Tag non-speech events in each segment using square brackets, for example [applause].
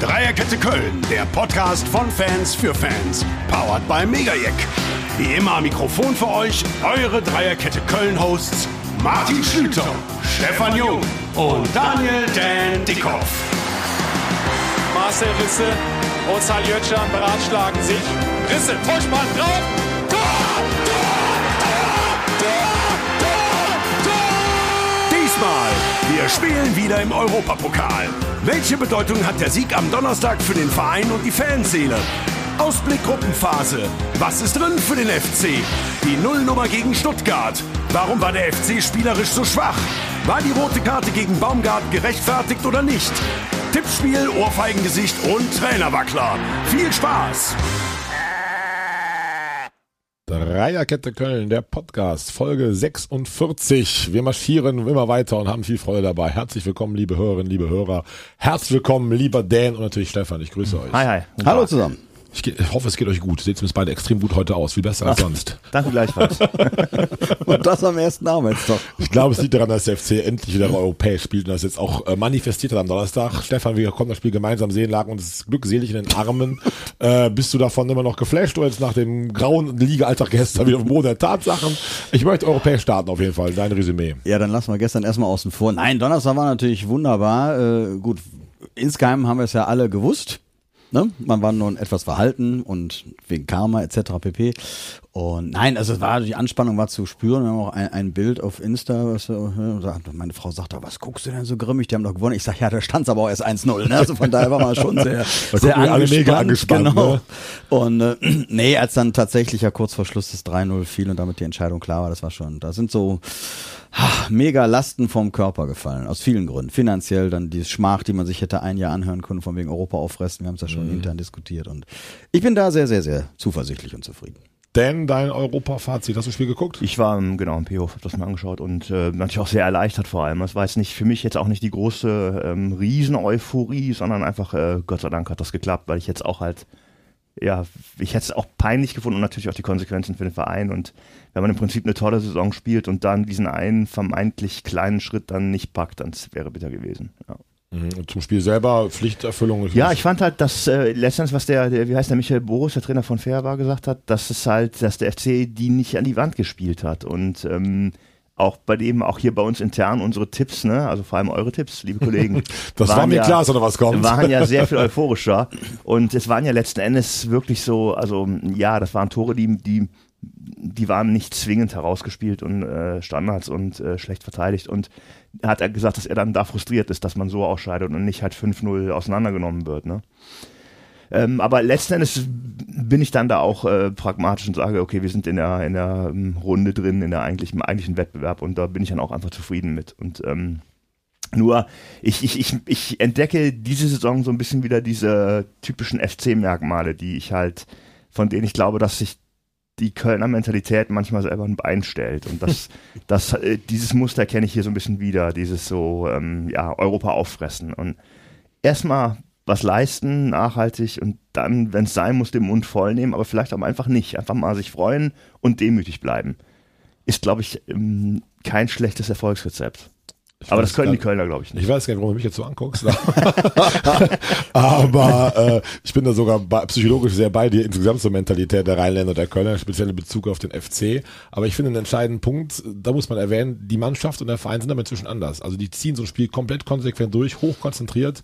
Dreierkette Köln, der Podcast von Fans für Fans. Powered by Megajack. Wie immer am Mikrofon für euch eure Dreierkette Köln-Hosts Martin Schlüter, Stefan Jung und Daniel Dan Dickhoff. Marcel Risse und Saljötschan beratschlagen sich. Risse, Vorspann drauf. Wir spielen wieder im Europapokal. Welche Bedeutung hat der Sieg am Donnerstag für den Verein und die Fanseele? Ausblick Gruppenphase. Was ist drin für den FC? Die Nullnummer gegen Stuttgart. Warum war der FC spielerisch so schwach? War die rote Karte gegen Baumgart gerechtfertigt oder nicht? Tippspiel, Ohrfeigengesicht und Trainerwackler. Viel Spaß! Dreierkette Köln, der Podcast, Folge 46. Wir marschieren immer weiter und haben viel Freude dabei. Herzlich willkommen, liebe Hörerinnen, liebe Hörer. Herzlich willkommen, lieber Dan und natürlich Stefan. Ich grüße euch. Hi, hi. Hallo zusammen. Ich, ich hoffe, es geht euch gut. Seht zumindest beide extrem gut heute aus. Viel besser als sonst. Danke gleichfalls. [laughs] Und das am ersten Arbeitstag. Ich glaube, es liegt daran, dass der FC endlich wieder europäisch spielt und das jetzt auch äh, manifestiert hat am Donnerstag. Stefan, wir konnten das Spiel gemeinsam sehen, lagen uns glückselig in den Armen. [laughs] Äh, bist du davon immer noch geflasht oder jetzt nach dem grauen Liga-Alltag gestern wieder auf dem Boden der Tatsachen? Ich möchte europäisch starten auf jeden Fall. Dein Resümee. Ja, dann lassen wir gestern erstmal außen vor. Nein, Donnerstag war natürlich wunderbar. Äh, gut, insgeheim haben wir es ja alle gewusst. Ne? Man war nun etwas verhalten und wegen Karma etc. pp. Und nein, also es war die Anspannung war zu spüren. Wir haben auch ein, ein Bild auf Insta, was, äh, sagt- meine Frau sagt, was guckst du denn so grimmig? Die haben doch gewonnen. Ich sag, ja, da stand's aber auch erst 1-0. Ne? Also von daher war man schon [laughs] sehr, sehr wir alle angespannt, Genau. ne? Und äh, [clears throat] nee, als dann tatsächlich ja kurz vor Schluss das 3-0 fiel und damit die Entscheidung klar war, das war schon, da sind so mega Lasten vom Körper gefallen, aus vielen Gründen. Finanziell dann die Schmach, die man sich hätte ein Jahr anhören können, von wegen Europa auffressen, wir haben es ja schon Mhm. intern diskutiert und ich bin da sehr, sehr, sehr zuversichtlich und zufrieden. Dan, dein Europa-Fazit. Hast du das Spiel geguckt? Ich war genau im P-Hof, hab das mal angeschaut und äh, natürlich auch sehr erleichtert vor allem. Das war jetzt nicht für mich jetzt auch nicht die große ähm, Riesen-Euphorie, sondern einfach, äh, Gott sei Dank hat das geklappt, weil ich jetzt auch halt, ja, ich hätte es auch peinlich gefunden und natürlich auch die Konsequenzen für den Verein. Und wenn man im Prinzip eine tolle Saison spielt und dann diesen einen vermeintlich kleinen Schritt dann nicht packt, dann wäre bitter gewesen. Ja. Mhm. Zum Spiel selber, Pflichterfüllung. Ja, ich fand halt, dass äh, letztens, was der, der, wie heißt der Michael Boris, der Trainer von Fair war, gesagt hat, dass es halt, dass der FC die nicht an die Wand gespielt hat. Und ähm, auch bei dem, auch hier bei uns intern unsere Tipps, ne, also vor allem eure Tipps, liebe Kollegen. [laughs] Das war mir ja, klar, dass da was kommt. Waren ja sehr viel [laughs] euphorischer. Und es waren ja letzten Endes wirklich so, also ja, das waren Tore, die, die, die waren nicht zwingend herausgespielt und äh, Standards und äh, schlecht verteidigt. Und er hat er gesagt, dass er dann da frustriert ist, dass man so ausscheidet und nicht halt 5-0 auseinandergenommen wird. Ne? Ähm, aber letzten Endes bin ich dann da auch äh, pragmatisch und sage, okay, wir sind in der, in der ähm, Runde drin, in der eigentlichen, im eigentlichen Wettbewerb und da bin ich dann auch einfach zufrieden mit. Und ähm, nur, ich, ich, ich, ich entdecke diese Saison so ein bisschen wieder diese typischen FC-Merkmale, die ich halt, von denen ich glaube, dass sich die Kölner Mentalität manchmal selber ein Bein stellt. Und das, [laughs] das, äh, dieses Muster kenne ich hier so ein bisschen wieder, dieses so, ähm, ja, Europa auffressen. Und erstmal was leisten, nachhaltig und dann, wenn es sein muss, den Mund voll nehmen, aber vielleicht auch einfach nicht. Einfach mal sich freuen und demütig bleiben. Ist, glaube ich, ähm, kein schlechtes Erfolgsrezept. Ich Aber das können die Kölner, glaube ich, nicht. Ich weiß gar nicht, warum du mich jetzt so anguckst. [laughs] Aber äh, ich bin da sogar bei, psychologisch sehr bei dir insgesamt zur Mentalität der Rheinländer der Kölner, speziell in Bezug auf den FC. Aber ich finde einen entscheidenden Punkt, da muss man erwähnen, die Mannschaft und der Verein sind damit inzwischen anders. Also die ziehen so ein Spiel komplett konsequent durch, hochkonzentriert.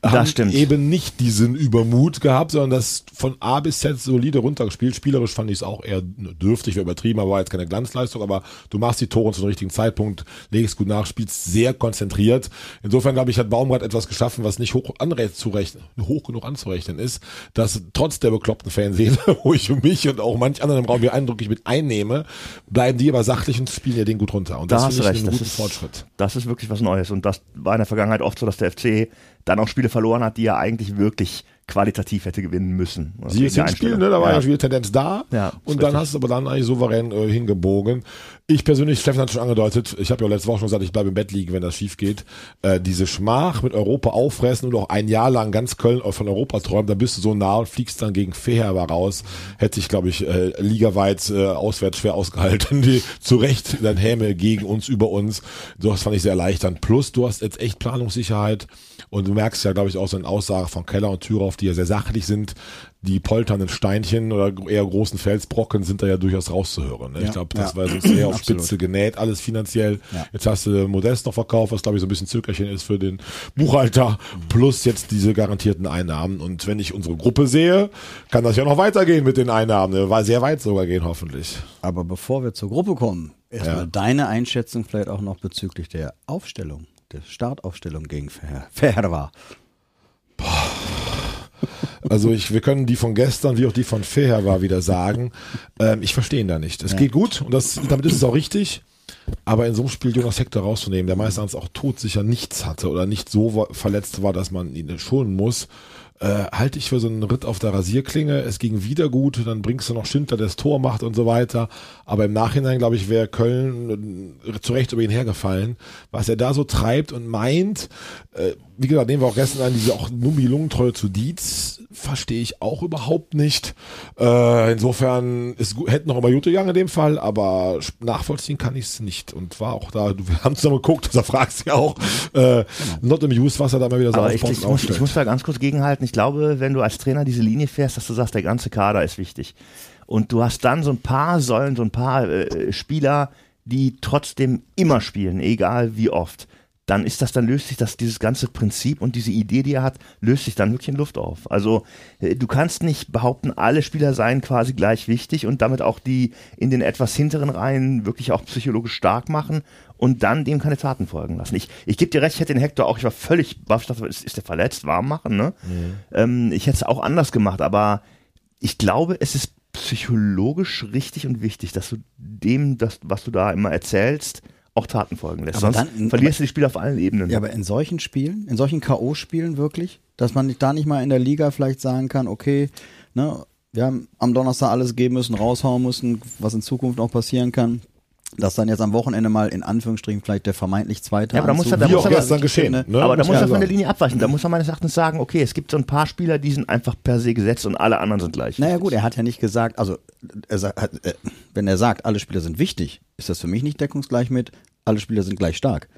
Das haben stimmt. eben nicht diesen Übermut gehabt, sondern das von A bis Z solide runtergespielt. Spielerisch fand ich es auch eher dürftig, wäre übertrieben, aber war jetzt keine Glanzleistung. Aber du machst die Tore zu dem richtigen Zeitpunkt, legst gut nach, spielst sehr konzentriert. Insofern glaube ich, hat Baumgart etwas geschaffen, was nicht hoch, anre zurechnen, hoch genug anzurechnen ist, dass trotz der bekloppten Fanseele, [laughs] wo ich mich und auch manch anderen im Raum hier eindrücklich mit einnehme, bleiben die aber sachlich und spielen ja den gut runter. Und Da das hast finde recht, einen das guten ist, Fortschritt. das ist wirklich was Neues. Und das war in der Vergangenheit oft so, dass der FC dann auch Spiele verloren hat, die er eigentlich wirklich qualitativ hätte gewinnen müssen. Sie jetzt hinspielen, ne? da war ja, schon wieder Tendenz da. Ja, und dann hast du aber dann eigentlich souverän äh, hingebogen. Ich persönlich, Steffen hat schon angedeutet, ich habe ja letzte Woche schon gesagt, ich bleibe im Bett liegen, wenn das schief geht. Äh, diese Schmach mit Europa auffressen und auch ein Jahr lang ganz Köln von Europa träumen, dann bist du so nah und fliegst dann gegen Feherber raus. Hätte ich, glaube ich, äh, ligaweit äh, auswärts schwer ausgehalten. [laughs] Die, zu Recht dann Häme gegen uns, über uns. Das fand ich sehr erleichternd. Plus, du hast jetzt echt Planungssicherheit und du merkst ja, glaube ich, auch so in Aussagen von Keller und Thürauf, die ja sehr sachlich sind, die polternden Steinchen oder eher großen Felsbrocken sind da ja durchaus rauszuhören. Ne? Ja, ich glaube, das ja. war sonst eher auf. Spitze genäht, alles finanziell. Ja. Jetzt hast du Modest noch verkauft, was glaube ich so ein bisschen Zückerchen ist für den Buchhalter, plus jetzt diese garantierten Einnahmen. Und wenn ich unsere Gruppe sehe, kann das ja noch weitergehen mit den Einnahmen. Ne? War sehr weit sogar gehen, hoffentlich. Aber bevor wir zur Gruppe kommen, erstmal deine Einschätzung vielleicht auch noch bezüglich der Aufstellung, der Startaufstellung gegen Fer Ferwa. Also ich, wir können die von gestern wie auch die von vorher war wieder sagen. Ähm, ich verstehe ihn da nicht. Es geht gut und das, damit ist es auch richtig. Aber in so einem Spiel Jonas Hector rauszunehmen, der meistens auch todsicher nichts hatte oder nicht so verletzt war, dass man ihn schonen muss, äh, halte ich für so einen Ritt auf der Rasierklinge. Es ging wieder gut, dann bringst du noch Schindler, der das Tor macht und so weiter. Aber im Nachhinein, glaube ich, wäre Köln äh, zu Recht über ihn hergefallen. Was er da so treibt und meint, äh, wie gesagt, nehmen wir auch gestern an, diese auch Nummi-Lungentreue zu Dietz, verstehe ich auch überhaupt nicht. Äh, insofern ist gut, hätten noch immer Jute gegangen in dem Fall, aber nachvollziehen kann ich es nicht. Und war auch da, [laughs] wir haben zusammen geguckt, da fragst du ja auch, äh, not amused, was er da mal wieder so Aber ich, aufbaut ich, und muss, ich muss da ganz kurz gegenhalten. Ich glaube, wenn du als Trainer diese Linie fährst, dass du sagst, der ganze Kader ist wichtig. Und du hast dann so ein paar Säulen, so ein paar äh, Spieler, die trotzdem immer spielen, egal wie oft. Dann ist das, dann löst sich das, dieses ganze Prinzip und diese Idee, die er hat, löst sich dann wirklich in Luft auf. Also, äh, du kannst nicht behaupten, alle Spieler seien quasi gleich wichtig und damit auch die in den etwas hinteren Reihen wirklich auch psychologisch stark machen und dann dem keine Taten folgen lassen. Ich, ich gebe dir recht, ich hätte den Hector auch, ich war völlig baff, ich dachte, ist, ist der verletzt, warm machen, ne? Ähm, ich hätte es auch anders gemacht, aber ich glaube, es ist psychologisch richtig und wichtig, dass du dem, das, was du da immer erzählst, auch Taten folgen lässt. Aber Sonst dann- verlierst du die Spiele auf allen Ebenen. Ja, aber in solchen Spielen, in solchen K.O.-Spielen wirklich, dass man da nicht mal in der Liga vielleicht sagen kann, okay, ne, wir haben am Donnerstag alles geben müssen, raushauen müssen, was in Zukunft auch passieren kann. Dass dann jetzt am Wochenende mal in Anführungsstrichen vielleicht der vermeintlich zweite Ja, aber da muss er- da Wie muss auch gestern geschehen. Ne? Aber da Muss man er von der Linie abweichen. Da muss er meines Erachtens sagen, okay, es gibt so ein paar Spieler, die sind einfach per se gesetzt und alle anderen sind gleich. Naja gut, er hat ja nicht gesagt, also er sagt, äh, wenn er sagt, alle Spieler sind wichtig, ist das für mich nicht deckungsgleich mit, alle Spieler sind gleich stark.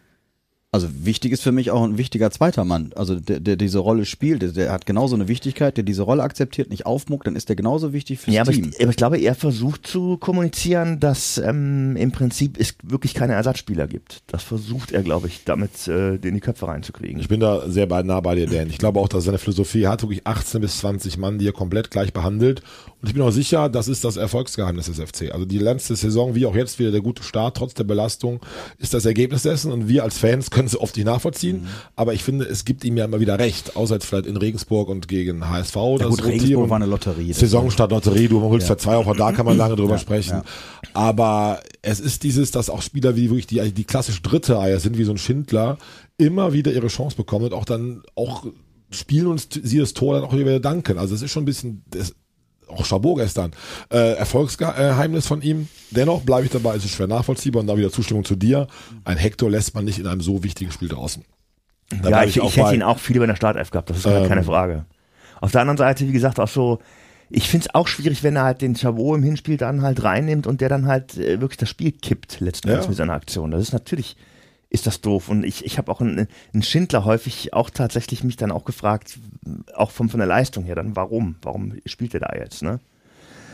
Also wichtig ist für mich auch ein wichtiger zweiter Mann, also der, der diese Rolle spielt, der, der hat genauso eine Wichtigkeit, der diese Rolle akzeptiert, nicht aufmuckt, dann ist der genauso wichtig fürs Ja, aber Team. ich, aber ich glaube, er versucht zu kommunizieren, dass ähm, im Prinzip es wirklich keine Ersatzspieler gibt. Das versucht er, glaube ich, damit äh, in die Köpfe reinzukriegen. Ich bin da sehr bei, nah bei dir, Dan. Ich glaube auch, dass seine Philosophie hat wirklich 18 bis 20 Mann, die er komplett gleich behandelt. Und ich bin auch sicher, das ist das Erfolgsgeheimnis des FC. Also die letzte Saison, wie auch jetzt wieder der gute Start, trotz der Belastung, ist das Ergebnis dessen. Und wir als Fans können es oft nicht nachvollziehen. Aber ich finde, es gibt ihm ja immer wieder recht. Außer jetzt vielleicht in Regensburg und gegen HSV. Ja, das gut, Regensburg war eine Lotterie. Das Saisonstart Lotterie, du holst ja. zwei, auch da kann man lange drüber Ja, sprechen. ja. Aber es ist dieses, dass auch Spieler wie wirklich die, die klassisch dritte Eier sind, wie so ein Schindler, immer wieder ihre Chance bekommen und auch dann auch spielen und sie das Tor dann auch wieder danken. Also es ist schon ein bisschen, das, auch Chabot gestern, äh, Erfolgsgeheimnis von ihm. Dennoch bleibe ich dabei, es ist schwer nachvollziehbar und da wieder Zustimmung zu dir. Ein Hector lässt man nicht in einem so wichtigen Spiel draußen. Da ja, ich, ich, auch hätte bei. ihn auch viel über in der Startelf gehabt, das ist keine, Ähm. keine Frage. Auf der anderen Seite, wie gesagt, auch so, ich finde es auch schwierig, wenn er halt den Chavot im Hinspiel dann halt reinnimmt und der dann halt äh, wirklich das Spiel kippt, letzten Ja. Mit seiner Aktion. Das ist natürlich, ist das doof. Und ich, ich habe auch einen, einen Schindler häufig auch tatsächlich mich dann auch gefragt, auch von, von der Leistung her, dann warum? Warum spielt er da jetzt, ne?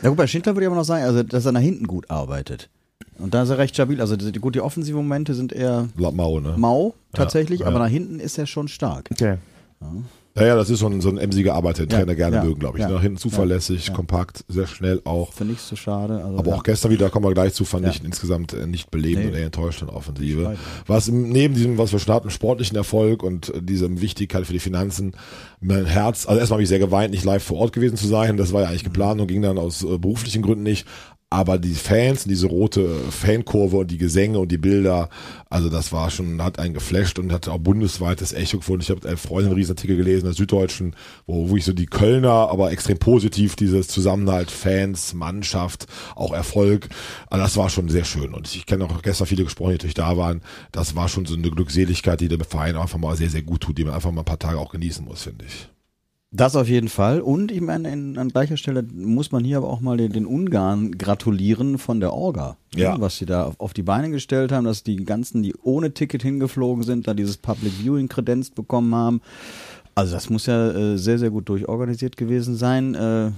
Ja gut, bei Schindler würde ich aber noch sagen, also dass er nach hinten gut arbeitet. Und da ist er recht stabil. Also die, gut, die offensiven Momente sind eher Mau, ne? mau tatsächlich, ja. aber nach hinten ist er schon stark. Okay. Ja, ja, das ist so ein, so ein emsiger Arbeiter, den Ja, Trainer gerne ja, mögen, glaube ich. ja, Nach hinten zuverlässig, kompakt, sehr schnell auch. Finde ich so schade. Also, Aber auch gestern wieder, kommen wir gleich zu, fand ich insgesamt äh, nicht belebend Nee. und eher enttäuschend Offensive. Was im- neben diesem, was wir schon hatten, sportlichen Erfolg und äh, diesem Wichtigkeit für die Finanzen, mein Herz, also erstmal habe ich sehr geweint, nicht live vor Ort gewesen zu sein. Das war ja eigentlich geplant und ging dann aus äh, beruflichen Gründen nicht. Aber die Fans, diese rote Fankurve und die Gesänge und die Bilder, also das war schon, hat einen geflasht und hat auch bundesweites Echo gefunden. Ich habe einen Freund einen Riesenartikel gelesen, der Süddeutschen, wo, wo ich so die Kölner, aber extrem positiv, dieses Zusammenhalt, Fans, Mannschaft, auch Erfolg, also das war schon sehr schön. Und ich kenne auch gestern viele gesprochen, die natürlich da waren. Das war schon so eine Glückseligkeit, die dem Verein einfach mal sehr, sehr gut tut, die man einfach mal ein paar Tage auch genießen muss, finde ich. Das auf jeden Fall. Und ich meine, in, an gleicher Stelle muss man hier aber auch mal den, den Ungarn gratulieren von der Orga. ne, Ja. Was sie da auf, auf die Beine gestellt haben, dass die ganzen, die ohne Ticket hingeflogen sind, da dieses Public Viewing kredenzt bekommen haben. Also das muss ja äh, sehr, sehr gut durchorganisiert gewesen sein. Äh,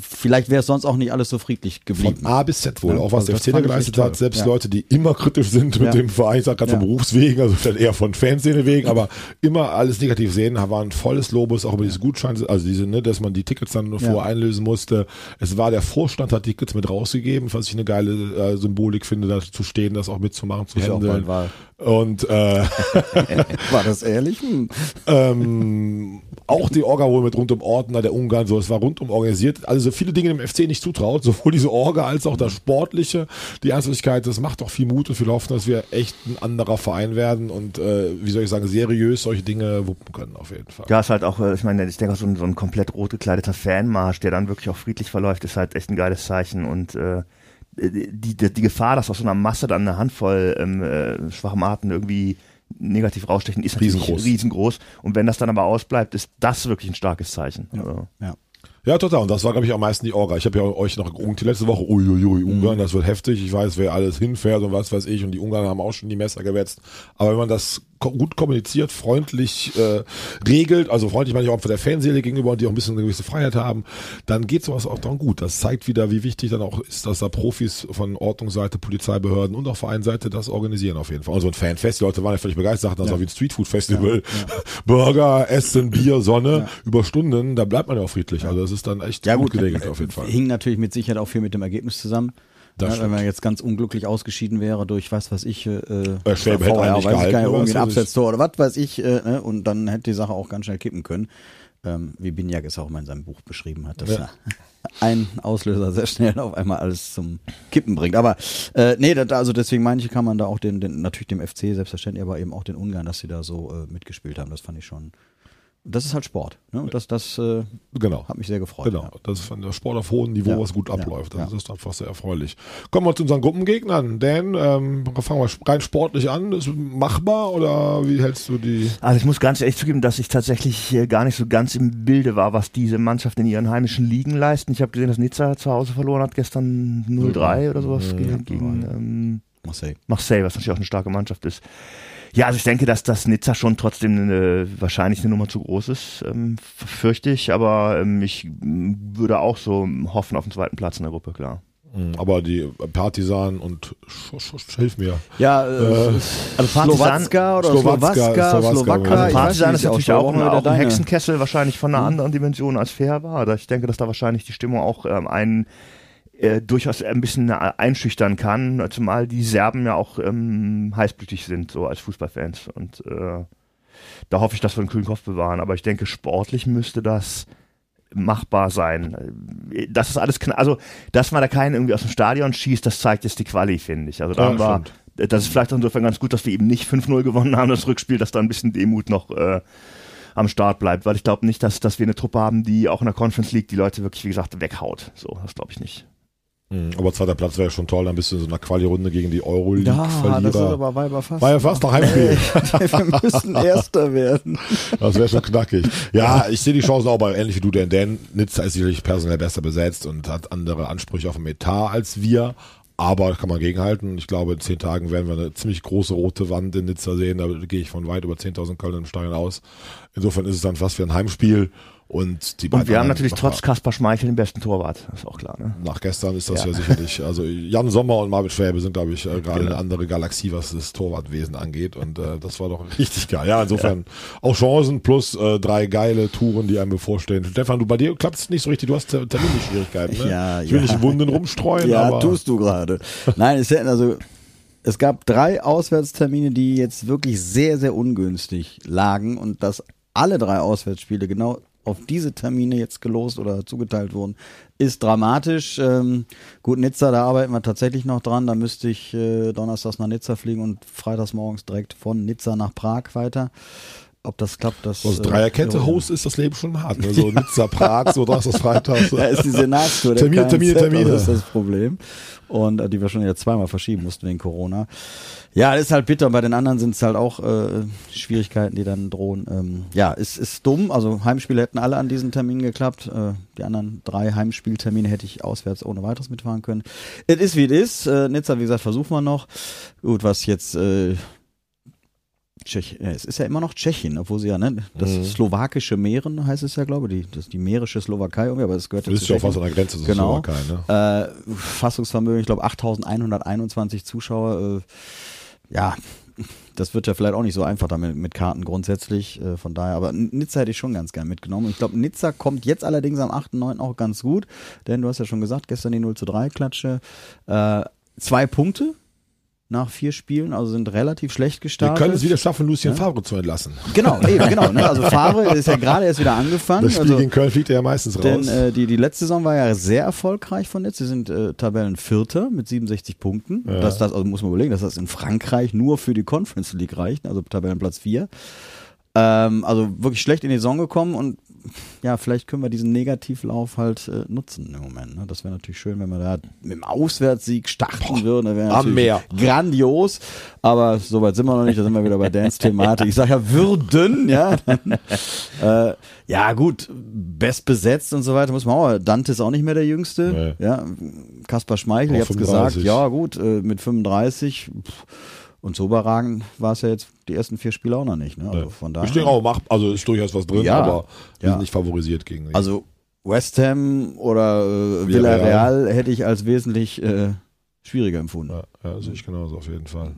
vielleicht wäre es sonst auch nicht alles so friedlich geblieben. Von A bis Z wohl. Ja, auch was also der FC geleistet hat, selbst Ja. Leute, die immer kritisch sind mit Ja. dem Verein, ich sag gerade Ja. von Berufswegen, also vielleicht eher von Fanszene wegen, aber immer alles negativ sehen, waren volles Lobes, auch über dieses Gutschein, also diese, ne, dass man die Tickets dann nur Ja. vorher einlösen musste. Es war der Vorstand hat Tickets mit rausgegeben, was ich eine geile äh, Symbolik finde, da zu stehen, das auch mitzumachen, zu handeln. Und äh, [laughs] War das ehrlich? Hm. ähm, auch die Orga wohl mit rund um Ordner der Ungarn, so, es war rundum organisiert. Also so viele Dinge dem FC nicht zutraut, sowohl diese Orga als auch das Sportliche, die Ernsthaftigkeit, das macht doch viel Mut und viel Hoffnung, dass wir echt ein anderer Verein werden und, äh, wie soll ich sagen, seriös solche Dinge wuppen können, auf jeden Fall. Ja, ist halt auch, äh, ich meine, ich denke auch so ein, so ein komplett rot gekleideter Fanmarsch, der dann wirklich auch friedlich verläuft, ist halt echt ein geiles Zeichen und äh, die, die, die Gefahr, dass aus so einer Masse dann eine Handvoll ähm, äh, schwache Arten irgendwie negativ rausstechen, ist Riesengroß. riesengroß. Und wenn das dann aber ausbleibt, ist das wirklich ein starkes Zeichen. Also, Ja. Ja, total. Und das war, glaube ich, am meisten die Orga. Ich habe ja euch noch die letzte Woche. Uiuiui, Mhm. Ungarn, das wird heftig. Ich weiß, wer alles hinfährt und was weiß ich. Und die Ungarn haben auch schon die Messer gewetzt. Aber wenn man das gut kommuniziert, freundlich äh, regelt, also freundlich meine ich auch für der Fanseele gegenüber und die auch ein bisschen eine gewisse Freiheit haben, dann geht sowas auch dann gut. Das zeigt wieder, wie wichtig dann auch ist, dass da Profis von Ordnungsseite, Polizeibehörden und auch Vereinsseite das organisieren auf jeden Fall. Und so ein Fanfest, die Leute waren ja völlig begeistert, sagten, das war wie ein Streetfood-Festival. [laughs] Burger, Essen, Bier, Sonne, über Stunden, da bleibt man ja auch friedlich. Also das ist dann echt Ja, gut gut, geregelt auf jeden Fall. Hing natürlich mit Sicherheit auch viel mit dem Ergebnis zusammen. Ja, wenn stimmt. man jetzt ganz unglücklich ausgeschieden wäre durch was weiß ich, äh, Äh, Schwäbe hätte VR, weiß ich gehalten, gar nicht, oder irgendwie ein ich. Absetztor oder was weiß ich, äh, ne? und dann hätte die Sache auch ganz schnell kippen können. Ähm, wie Binjak es auch mal in seinem Buch beschrieben hat, dass Ja. [laughs] ein Auslöser sehr schnell auf einmal alles zum Kippen bringt. Aber äh, nee, das, also deswegen meine ich, kann man da auch den, den natürlich dem FC selbstverständlich, aber eben auch den Ungarn, dass sie da so äh, mitgespielt haben. Das fand ich schon. Das ist halt Sport. Ne? Und das, das äh, Genau. hat mich sehr gefreut. Genau, Ja. das ist von der Sport auf hohem Niveau, Ja. was gut abläuft. Das Ja. ist einfach sehr erfreulich. Kommen wir zu unseren Gruppengegnern. Dan, ähm, fangen wir rein sportlich an. Ist machbar oder wie hältst du die? Also ich muss ganz ehrlich zugeben, dass ich tatsächlich äh, gar nicht so ganz im Bilde war, was diese Mannschaft in ihren heimischen Ligen leisten. Ich habe gesehen, dass Nizza zu Hause verloren hat, gestern 0-3 oder sowas gegen, gegen ähm, Marseille. Marseille, was natürlich auch eine starke Mannschaft ist. Ja, also ich denke, dass das Nizza schon trotzdem eine, wahrscheinlich eine Nummer zu groß ist, ähm, fürchte ich, aber ähm, ich m, würde auch so hoffen auf den zweiten Platz in der Gruppe, klar. Aber die Partisan und Sch Sch Sch hilf mir. Ja, äh, Also Partisan, Slowacka oder Slowacka, Slowacka. Also Partisan ist natürlich auch, auch, ein, auch ein Hexenkessel, wahrscheinlich von einer anderen Dimension als fair war. Ich denke, dass da wahrscheinlich die Stimmung auch ähm, einen äh, durchaus ein bisschen äh, einschüchtern kann, zumal die Serben ja auch ähm, heißblütig sind, so als Fußballfans. Und äh, da hoffe ich, dass wir einen kühlen Kopf bewahren. Aber ich denke, sportlich müsste das machbar sein. Äh, Das ist alles, kna- also, dass man da keinen irgendwie aus dem Stadion schießt, das zeigt jetzt die Quali, finde ich. Also da Ja, äh, das ist vielleicht insofern ganz gut, dass wir eben nicht 5-0 gewonnen haben, das Rückspiel, dass da ein bisschen Demut noch äh, am Start bleibt, weil ich glaube nicht, dass, dass wir eine Truppe haben, die auch in der Conference League die Leute wirklich, wie gesagt, weghaut. So, das glaube ich nicht. Mhm, Aber zweiter Platz wäre schon toll, dann bist du in so einer Quali-Runde gegen die Ja, Euroleague-Verlierer. das ist aber Weiber fast. War ja fast noch Heimspiel. [laughs] Wir müssen [laughs] Erster werden. Das wäre schon knackig. Ja, ich sehe die Chancen auch bei ähnlich wie du, denn Dan Nizza ist sicherlich personell besser besetzt und hat andere Ansprüche auf dem Etat als wir. Aber kann man gegenhalten. Ich glaube, in zehn Tagen werden wir eine ziemlich große rote Wand in Nizza sehen. Da gehe ich von weit über 10.000 Köln im Stadion aus. Insofern ist es dann fast wie ein Heimspiel. Und die Und wir haben natürlich trotz Kaspar Schmeichel den besten Torwart. Das ist auch klar, ne? Nach gestern ist das ja, Ja. sicherlich, also Jan Sommer und Marvin Schwäbe sind, glaube ich, äh, gerade eine andere Galaxie, was das Torwartwesen angeht. Und äh, das war doch [laughs] richtig geil. Ja, insofern auch Chancen plus äh, drei geile Touren, die einem bevorstehen. Stefan, du bei dir klappt es nicht so richtig, du hast Ter- Terminschwierigkeiten, ne? Ja, ich will ja. nicht Wunden rumstreuen, [laughs] Ja, aber tust du gerade. Nein, es hätten also es gab drei Auswärtstermine, die jetzt wirklich sehr, sehr ungünstig lagen und dass alle drei Auswärtsspiele genau auf diese Termine jetzt gelost oder zugeteilt wurden, ist dramatisch. Ähm, gut, Nizza, da arbeiten wir tatsächlich noch dran. Da müsste ich äh, donnerstags nach Nizza fliegen und freitags morgens direkt von Nizza nach Prag weiter. Ob das klappt, das. Also Dreierkette, ja. Host ist das Leben schon hart. Ne? So Nizza, Prag, so das ist Freitag. Da ist die Senatstour. Termine, Termine, Termine. Das ist das Problem. Und äh, die wir schon jetzt zweimal verschieben mussten wegen Corona. Ja, ist halt bitter. Bei den anderen sind es halt auch äh, Schwierigkeiten, die dann drohen. Ähm, ja, es ist dumm. Also Heimspiele hätten alle an diesen Termin geklappt. Äh, die anderen drei Heimspieltermine hätte ich auswärts ohne weiteres mitfahren können. Es ist wie es ist. Äh, Nizza, wie gesagt, versuchen wir noch. Gut, was jetzt äh, Tschech, ja, es ist ja immer noch Tschechien, obwohl sie ja, ne, das Mhm. slowakische Meeren heißt es ja, glaube ich, die, das, die mährische Slowakei, irgendwie, aber es gehört Du ja bist zu ja auch fast an der Grenze zur Genau. Slowakei, ne? Äh, Fassungsvermögen, ich glaube 8121 Zuschauer. Äh, ja, das wird ja vielleicht auch nicht so einfach damit mit Karten grundsätzlich. Äh, von daher, aber Nizza hätte ich schon ganz gern mitgenommen. Ich glaube, Nizza kommt jetzt allerdings am 8.9. auch ganz gut, denn du hast ja schon gesagt, gestern die 0 zu 3 Klatsche. Äh, zwei Punkte nach vier Spielen, also sind relativ schlecht Wir gestartet. können es wieder schaffen, Lucien Favre zu entlassen. Genau, [laughs] eben, genau. Ne? Also Favre ist ja gerade erst wieder angefangen. Das Spiel also, gegen Köln fliegt er ja meistens denn raus. äh, die, die letzte Saison war ja sehr erfolgreich von Netz. Sie sind äh, Tabellenvierter mit 67 Punkten. Ja. Das, das, also muss man überlegen, dass das in Frankreich nur für die Conference League reicht, also Tabellenplatz 4. Ähm, also wirklich schlecht in die Saison gekommen und ja, vielleicht können wir diesen Negativlauf halt äh, nutzen im Moment. Ne? Das wäre natürlich schön, wenn wir da mit dem Auswärtssieg starten würden. Das wäre am natürlich Meer. grandios. Aber soweit sind wir noch nicht. Da sind wir wieder bei Dance-Thematik. Ich sage ja würden, ja. äh, ja, gut, bestbesetzt und so weiter muss man auch. Dante ist auch nicht mehr der Jüngste. Nee. Ja, Kaspar Schmeichel, ich hab's gesagt, 35. ja gut, äh, mit 35. pff, Und so überragend war es ja jetzt die ersten vier Spiele auch noch nicht. Ne? Also von daher. ich denke auch, mach, also ist durchaus was drin, Ja, aber ja. sind nicht favorisiert gegen die. Also West Ham oder äh, Villarreal. Villarreal hätte ich als wesentlich äh, schwieriger empfunden. Ja, ja, sehe ich genauso auf jeden Fall.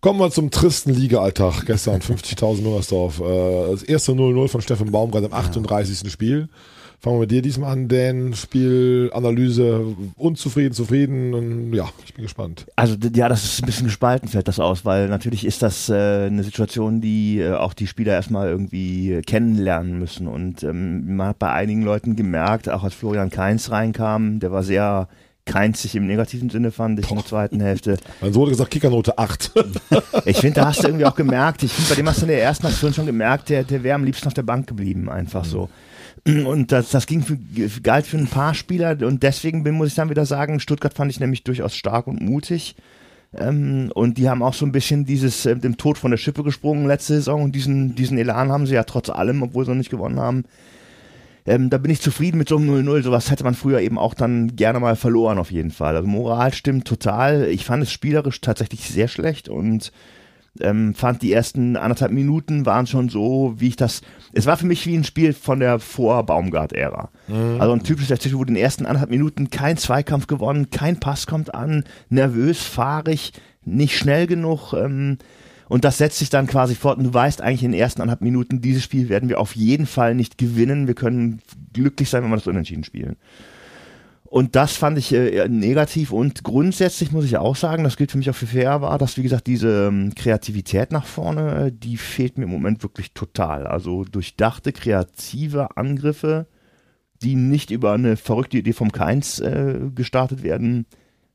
Kommen wir zum tristen Liga-Alltag. Gestern [laughs] 50.000 Müngersdorf. Äh, Das erste 0-0 von Steffen Baumgart im 38. Spiel. Fangen wir mit dir diesmal an, Dan. Spielanalyse, unzufrieden, zufrieden. Und ja, ich bin gespannt. Also ja, das ist ein bisschen gespalten, fällt das aus, weil natürlich ist das äh, eine Situation, die äh, auch die Spieler erstmal irgendwie kennenlernen müssen. Und ähm, man hat bei einigen Leuten gemerkt, auch als Florian Kainz reinkam, der war sehr keinzig im negativen Sinne, fand ich in der zweiten Hälfte. Dann [laughs] wurde gesagt, Kickernote 8. [laughs] Ich finde, da hast du irgendwie auch [laughs] gemerkt, ich finde, bei dem hast du in der ersten Aktion schon gemerkt, der, der wäre am liebsten auf der Bank geblieben, einfach so. Und das, das ging für, galt für ein paar Spieler und deswegen bin, muss ich dann wieder sagen, Stuttgart fand ich nämlich durchaus stark und mutig. Ähm, und die haben auch so ein bisschen dieses, äh, dem Tod von der Schippe gesprungen letzte Saison und diesen, diesen Elan haben sie ja trotz allem, obwohl sie noch nicht gewonnen haben. Ähm, da bin ich zufrieden mit so einem 0-0. Sowas hätte man früher eben auch dann gerne mal verloren, auf jeden Fall. Also Moral stimmt total. Ich fand es spielerisch tatsächlich sehr schlecht und ähm, fand die ersten anderthalb Minuten waren schon so, wie ich das. Es war für mich wie ein Spiel von der Vor-Baumgart-Ära. Also ein typisches FC, wo in den ersten anderthalb Minuten kein Zweikampf gewonnen, kein Pass kommt an, nervös, fahrig, nicht schnell genug. Ähm, und das setzt sich dann quasi fort. Und du weißt eigentlich in den ersten anderthalb Minuten, dieses Spiel werden wir auf jeden Fall nicht gewinnen. Wir können glücklich sein, wenn wir das unentschieden spielen. Und das fand ich äh, negativ und grundsätzlich muss ich auch sagen, das gilt für mich auch für Fair war, dass wie gesagt diese ähm, Kreativität nach vorne, äh, die fehlt mir im Moment wirklich total. Also durchdachte, kreative Angriffe, die nicht über eine verrückte Idee vom Keins äh, gestartet werden,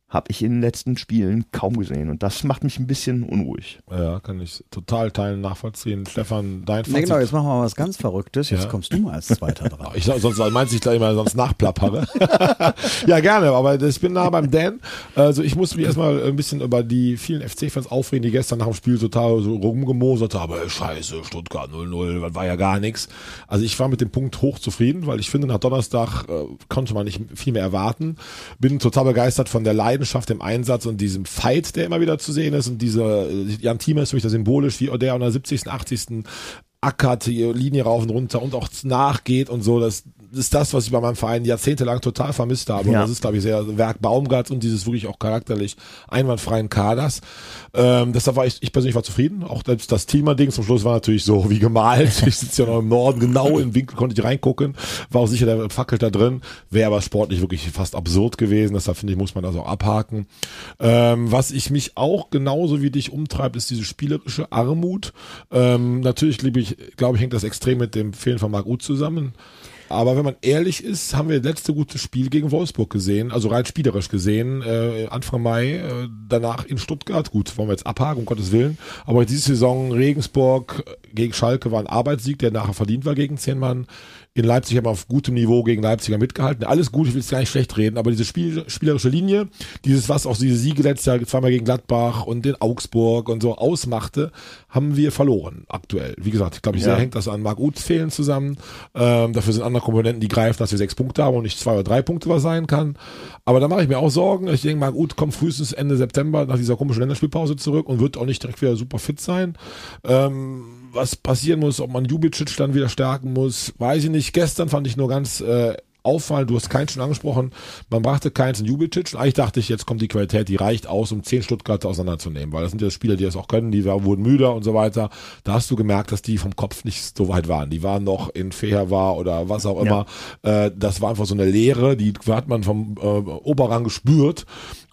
habe ich in den letzten Spielen kaum gesehen und das macht mich ein bisschen unruhig. Ja, kann ich total teilen, nachvollziehen. Stefan, dein Nee, Fazit. genau, jetzt machen wir mal was ganz Verrücktes. Jetzt Ja. kommst du mal als Zweiter [laughs] dran. Ich, sonst meinst du, ich gleich immer sonst nachplappere. [laughs] ja, gerne, aber ich bin nah beim Dan. Also ich musste mich erstmal ein bisschen über die vielen FC-Fans aufregen, die gestern nach dem Spiel total so rumgemosert haben. Scheiße, Stuttgart 0-0, das war ja gar nichts. Also ich war mit dem Punkt hochzufrieden, weil ich finde, nach Donnerstag äh, konnte man nicht viel mehr erwarten. Bin total begeistert von der Leidenschaft, dem Einsatz und diesem Fight, der immer wieder zu sehen ist. Und diese, äh, Jan Thiemer ist für mich da symbolisch, wie der an der 70., 80 ackert, die Linie rauf und runter und auch nachgeht und so. Das, ist das, was ich bei meinem Verein jahrzehntelang total vermisst habe. Und Ja. das ist, glaube ich, sehr Werk Baumgart und dieses wirklich auch charakterlich einwandfreien Kaders. Ähm, deshalb war ich, ich persönlich war zufrieden. Auch selbst das Thema-Ding zum Schluss war natürlich so wie gemalt. [laughs] Ich sitze ja noch im Norden, genau im Winkel konnte ich reingucken. War auch sicher, der fackelt da drin. Wäre aber sportlich wirklich fast absurd gewesen. Deshalb finde ich, muss man das auch abhaken. Ähm, was ich mich auch genauso wie dich umtreibt, ist diese spielerische Armut. Ähm, natürlich, liebe ich, glaube ich, hängt das extrem mit dem Fehlen von Marc Uth zusammen. Aber wenn man ehrlich ist, haben wir das letzte gute Spiel gegen Wolfsburg gesehen, also rein spielerisch gesehen, äh, Anfang Mai, äh, danach in Stuttgart. Gut, wollen wir jetzt abhaken, um Gottes Willen. Aber diese Saison Regensburg gegen Schalke war ein Arbeitssieg, der nachher verdient war gegen zehn Mann. In Leipzig haben wir auf gutem Niveau gegen Leipziger mitgehalten. Alles gut, ich will es gar nicht schlecht reden, aber diese Spiel, spielerische Linie, dieses, was auch diese Siege letztes Jahr zweimal gegen Gladbach und den Augsburg und so ausmachte, haben wir verloren aktuell. Wie gesagt, ich glaube, ich Ja. sehr hängt das an Marc Uths Fehlen zusammen. Ähm, dafür sind andere Komponenten, die greifen, dass wir sechs Punkte haben und nicht zwei oder drei Punkte was sein kann. Aber da mache ich mir auch Sorgen. Ich denke, Marc Uth kommt frühestens Ende September nach dieser komischen Länderspielpause zurück und wird auch nicht direkt wieder super fit sein. Ähm, was passieren muss, ob man Jubicic dann wieder stärken muss, weiß ich nicht. Gestern fand ich nur ganz äh, auffallend, du hast keinen schon angesprochen, man brachte keins in Jubicic. Eigentlich dachte ich, jetzt kommt die Qualität, die reicht aus, um zehn Stuttgarter auseinanderzunehmen, weil das sind ja Spieler, die das auch können, die wurden müder und so weiter. Da hast du gemerkt, dass die vom Kopf nicht so weit waren. Die waren noch in Feher war oder was auch immer. Äh, das war einfach so eine Leere, die hat man vom äh, Oberrang gespürt.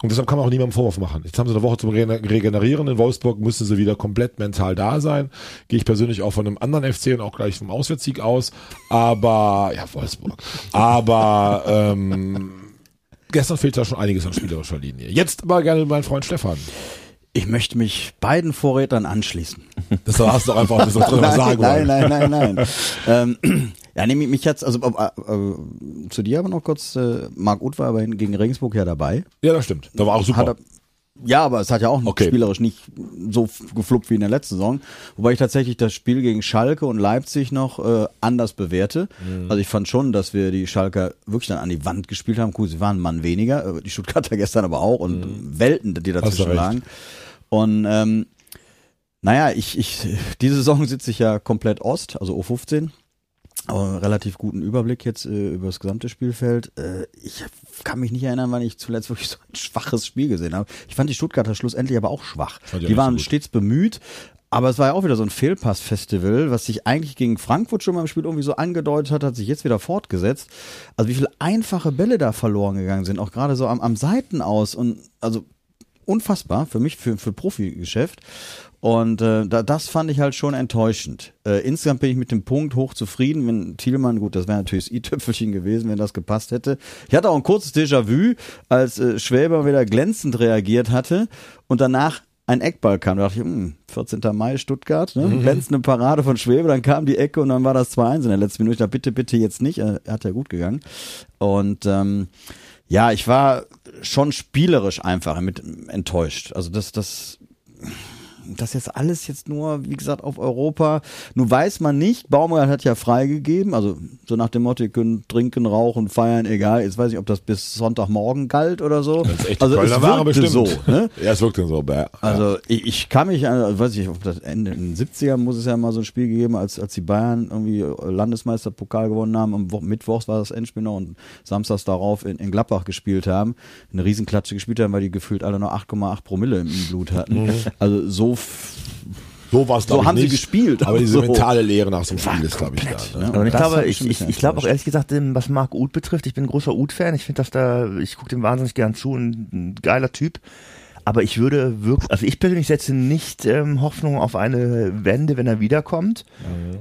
Und deshalb kann man auch niemandem Vorwurf machen. Jetzt haben sie eine Woche zum Re Regenerieren. In Wolfsburg müssen sie wieder komplett mental da sein. Gehe ich persönlich auch von einem anderen FC und auch gleich vom Auswärtssieg aus. Aber, ja, Wolfsburg. Aber, ähm, gestern fehlt da schon einiges an spielerischer Linie. Jetzt aber gerne mein Freund Stefan. Ich möchte mich beiden Vorrätern anschließen. Das hast du doch einfach das doch drin was [laughs] sagen nein, wollen. nein, nein, nein. [laughs] ähm, ja, nehme ich mich jetzt, also äh, äh, zu dir aber noch kurz, äh, Marc Uth war aber gegen Regensburg ja dabei. Ja, das stimmt. Da war auch super. Er, ja, aber es hat ja auch Okay. spielerisch nicht so gefluppt wie in der letzten Saison. Wobei ich tatsächlich das Spiel gegen Schalke und Leipzig noch äh, anders bewerte. Mhm. Also ich fand schon, dass wir die Schalker wirklich dann an die Wand gespielt haben. Cool, sie waren ein Mann weniger, äh, die Stuttgarter [laughs] gestern aber auch und Welten, die Mhm. Hast du dazwischen lagen. Und ähm, naja, ich, ich, diese Saison sitze ich ja komplett Ost, also O15. Aber relativ guten Überblick jetzt äh, über das gesamte Spielfeld. Äh, ich kann mich nicht erinnern, wann ich zuletzt wirklich [laughs] so ein schwaches Spiel gesehen habe. Ich fand die Stuttgarter schlussendlich aber auch schwach. Auch Die waren so stets bemüht. Aber es war ja auch wieder so ein Fehlpass-Festival, was sich eigentlich gegen Frankfurt schon beim Spiel irgendwie so angedeutet hat, hat sich jetzt wieder fortgesetzt. Also wie viele einfache Bälle da verloren gegangen sind, auch gerade so am, am Seiten aus und also unfassbar für mich, für, für Profigeschäft. Und äh, da, das fand ich halt schon enttäuschend. Äh, insgesamt bin ich mit dem Punkt hoch zufrieden, wenn Thielmann, gut, das wäre natürlich das i-Töpfelchen gewesen, wenn das gepasst hätte. Ich hatte auch ein kurzes Déjà-vu, als äh, Schwäber wieder glänzend reagiert hatte und danach ein Eckball kam. Da dachte ich, hm, 14. Mai Stuttgart, ne? glänzende Parade von Schwäbe, dann kam die Ecke und dann war das 2-1 in der letzten Minute. Ich dachte, bitte, bitte jetzt nicht. Äh, hat ja gut gegangen. Und ähm, ja, ich war schon spielerisch einfach mit enttäuscht. Also das, das, das jetzt alles jetzt nur, wie gesagt, auf Europa. Nun weiß man nicht, Baumgart hat ja freigegeben, also so nach dem Motto, ihr könnt trinken, rauchen, feiern, egal. Jetzt weiß ich, ob das bis Sonntagmorgen galt oder so. Das ist echt also Kölner es Ware wirkte bestimmt. so. Ne? [laughs] Ja, es wirkt dann so. bäh. Also ich, ich kann mich, an, weiß ich, ob das Ende in den 70ern muss es ja mal so ein Spiel gegeben, als, als die Bayern irgendwie Landesmeisterpokal gewonnen haben. Am Wo Mittwochs war das Endspiel noch und samstags darauf in, in Gladbach gespielt haben. Eine Riesenklatsche gespielt haben, weil die gefühlt alle noch 8,8 Promille im Blut hatten. Also so, so war es, so haben sie gespielt, Aber diese so. mentale Lehre nach so einem Spiel ist, glaube ich, da. Ne? Und ich Das glaube, ich, ich, ich glaube auch ehrlich gesagt, was Marc Uth betrifft, ich bin ein großer Uth-Fan. Ich finde, dass da, ich gucke dem wahnsinnig gern zu, ein, ein geiler Typ. Aber ich würde wirklich, also ich persönlich setze nicht ähm, Hoffnung auf eine Wende, wenn er wiederkommt.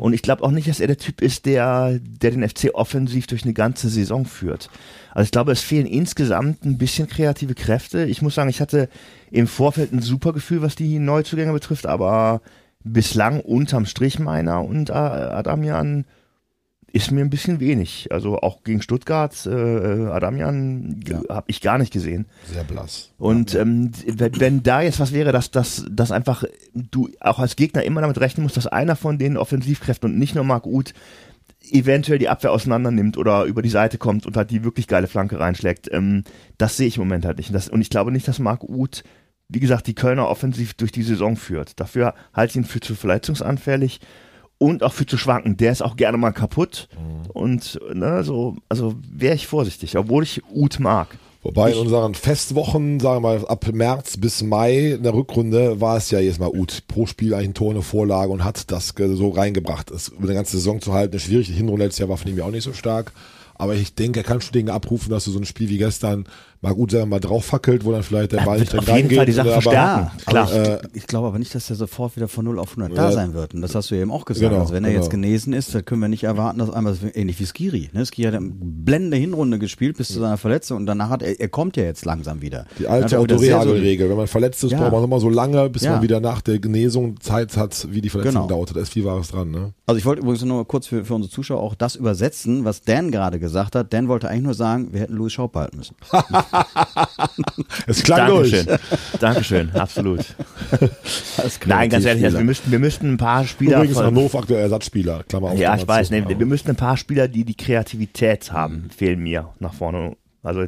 Und ich glaube auch nicht, dass er der Typ ist, der, der den FC offensiv durch eine ganze Saison führt. Also ich glaube, es fehlen insgesamt ein bisschen kreative Kräfte. Ich muss sagen, ich hatte im Vorfeld ein super Gefühl, was die Neuzugänge betrifft, aber bislang unterm Strich meiner und Adamian ist mir ein bisschen wenig. Also auch gegen Stuttgart, äh, Adamian Ja. habe ich gar nicht gesehen. Sehr blass. Und ähm, wenn, wenn da jetzt was wäre, dass, dass, dass einfach du auch als Gegner immer damit rechnen musst, dass einer von den Offensivkräften und nicht nur Marc Uth eventuell die Abwehr auseinander nimmt oder über die Seite kommt und halt die wirklich geile Flanke reinschlägt, ähm, das sehe ich im Moment halt nicht. Und, das, und ich glaube nicht, dass Marc Uth, wie gesagt, die Kölner offensiv durch die Saison führt. Dafür halte ich ihn für zu verletzungsanfällig und auch viel zu schwanken. Der ist auch gerne mal kaputt und ne, so, also wäre ich vorsichtig, obwohl ich Uth mag. Wobei in unseren Festwochen, sagen wir mal, ab März bis Mai in der Rückrunde war es ja jedes Mal Uth. Pro Spiel eigentlich ein Tor, eine Vorlage und hat das so reingebracht. Das über eine ganze Saison zu halten, ist schwierig. Die Hinrunde letztes Jahr war von ihm ja auch nicht so stark. Aber ich denke, er kann schon Dinge abrufen, dass du so ein Spiel wie gestern mal gut sagen, mal drauf fackelt, wo dann vielleicht der Ball nicht drin auf jeden reingeht. Fall die Sache aber- verstärken. Klar. aber ich, ich glaube aber nicht, dass er sofort wieder von 0 auf 100 da sein wird. Und das hast du ja eben auch gesagt. Genau, also wenn er genau. jetzt genesen ist, dann können wir nicht erwarten, dass einmal ähnlich wie Skiri. Ne? Skiri hat eine blendende Hinrunde gespielt bis zu seiner Verletzung und danach hat er, er kommt ja jetzt langsam wieder. Die Dann alte Autoreagel-Regel. Wenn man verletzt ist, Ja. braucht man immer so lange, bis Ja. man wieder nach der Genesung Zeit hat, wie die Verletzung Genau. dauert. Da ist viel Wahres dran, ne? Also ich wollte übrigens nur kurz für, für unsere Zuschauer auch das übersetzen, was Dan gerade gesagt hat. Dan wollte eigentlich nur sagen, wir hätten Louis Schaub behalten müssen. [laughs] [laughs] Es klang durch. Dankeschön. Dankeschön, absolut. Nein, ganz ehrlich, also wir müssten, wir müssten ein paar Spieler. Übrigens Hannover aktuell Ersatzspieler. Klammer auf. ja, ich weiß, nee, wir müssten ein paar Spieler, die die Kreativität haben, fehlen mir nach vorne. Also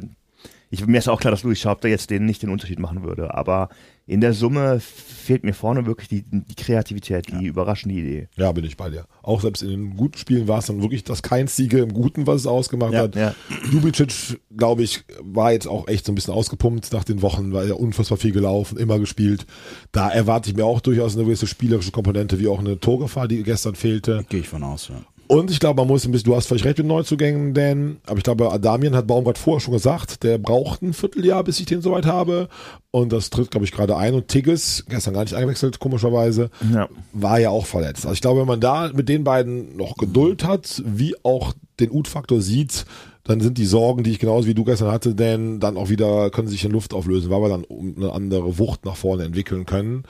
ich, mir ist auch klar, dass Louis Schaub da jetzt den nicht den Unterschied machen würde, aber in der Summe fehlt mir vorne wirklich die, die Kreativität, die überraschende Idee. Ja, bin ich bei dir. Auch selbst in den guten Spielen war es dann wirklich das Keinzige im Guten, was es ausgemacht Ja, hat. ja. Jubicic, glaube ich, war jetzt auch echt so ein bisschen ausgepumpt nach den Wochen, weil er unfassbar viel gelaufen, immer gespielt. Da erwarte ich mir auch durchaus eine gewisse spielerische Komponente, wie auch eine Torgefahr, die gestern fehlte. Gehe ich von aus, ja. Und ich glaube, man muss ein bisschen, du hast völlig recht mit Neuzugängen, denn, aber ich glaube, Adamian hat Baumgart vorher schon gesagt, der braucht ein Vierteljahr, bis ich den soweit habe. Und das tritt, glaube ich, gerade ein. Und Tigges, gestern gar nicht eingewechselt, komischerweise, Ja. war ja auch verletzt. Also ich glaube, wenn man da mit den beiden noch Geduld hat, wie auch den Ut-Faktor sieht, dann sind die Sorgen, die ich genauso wie du gestern hatte, denn dann auch wieder können sich in Luft auflösen, weil wir dann um eine andere Wucht nach vorne entwickeln können.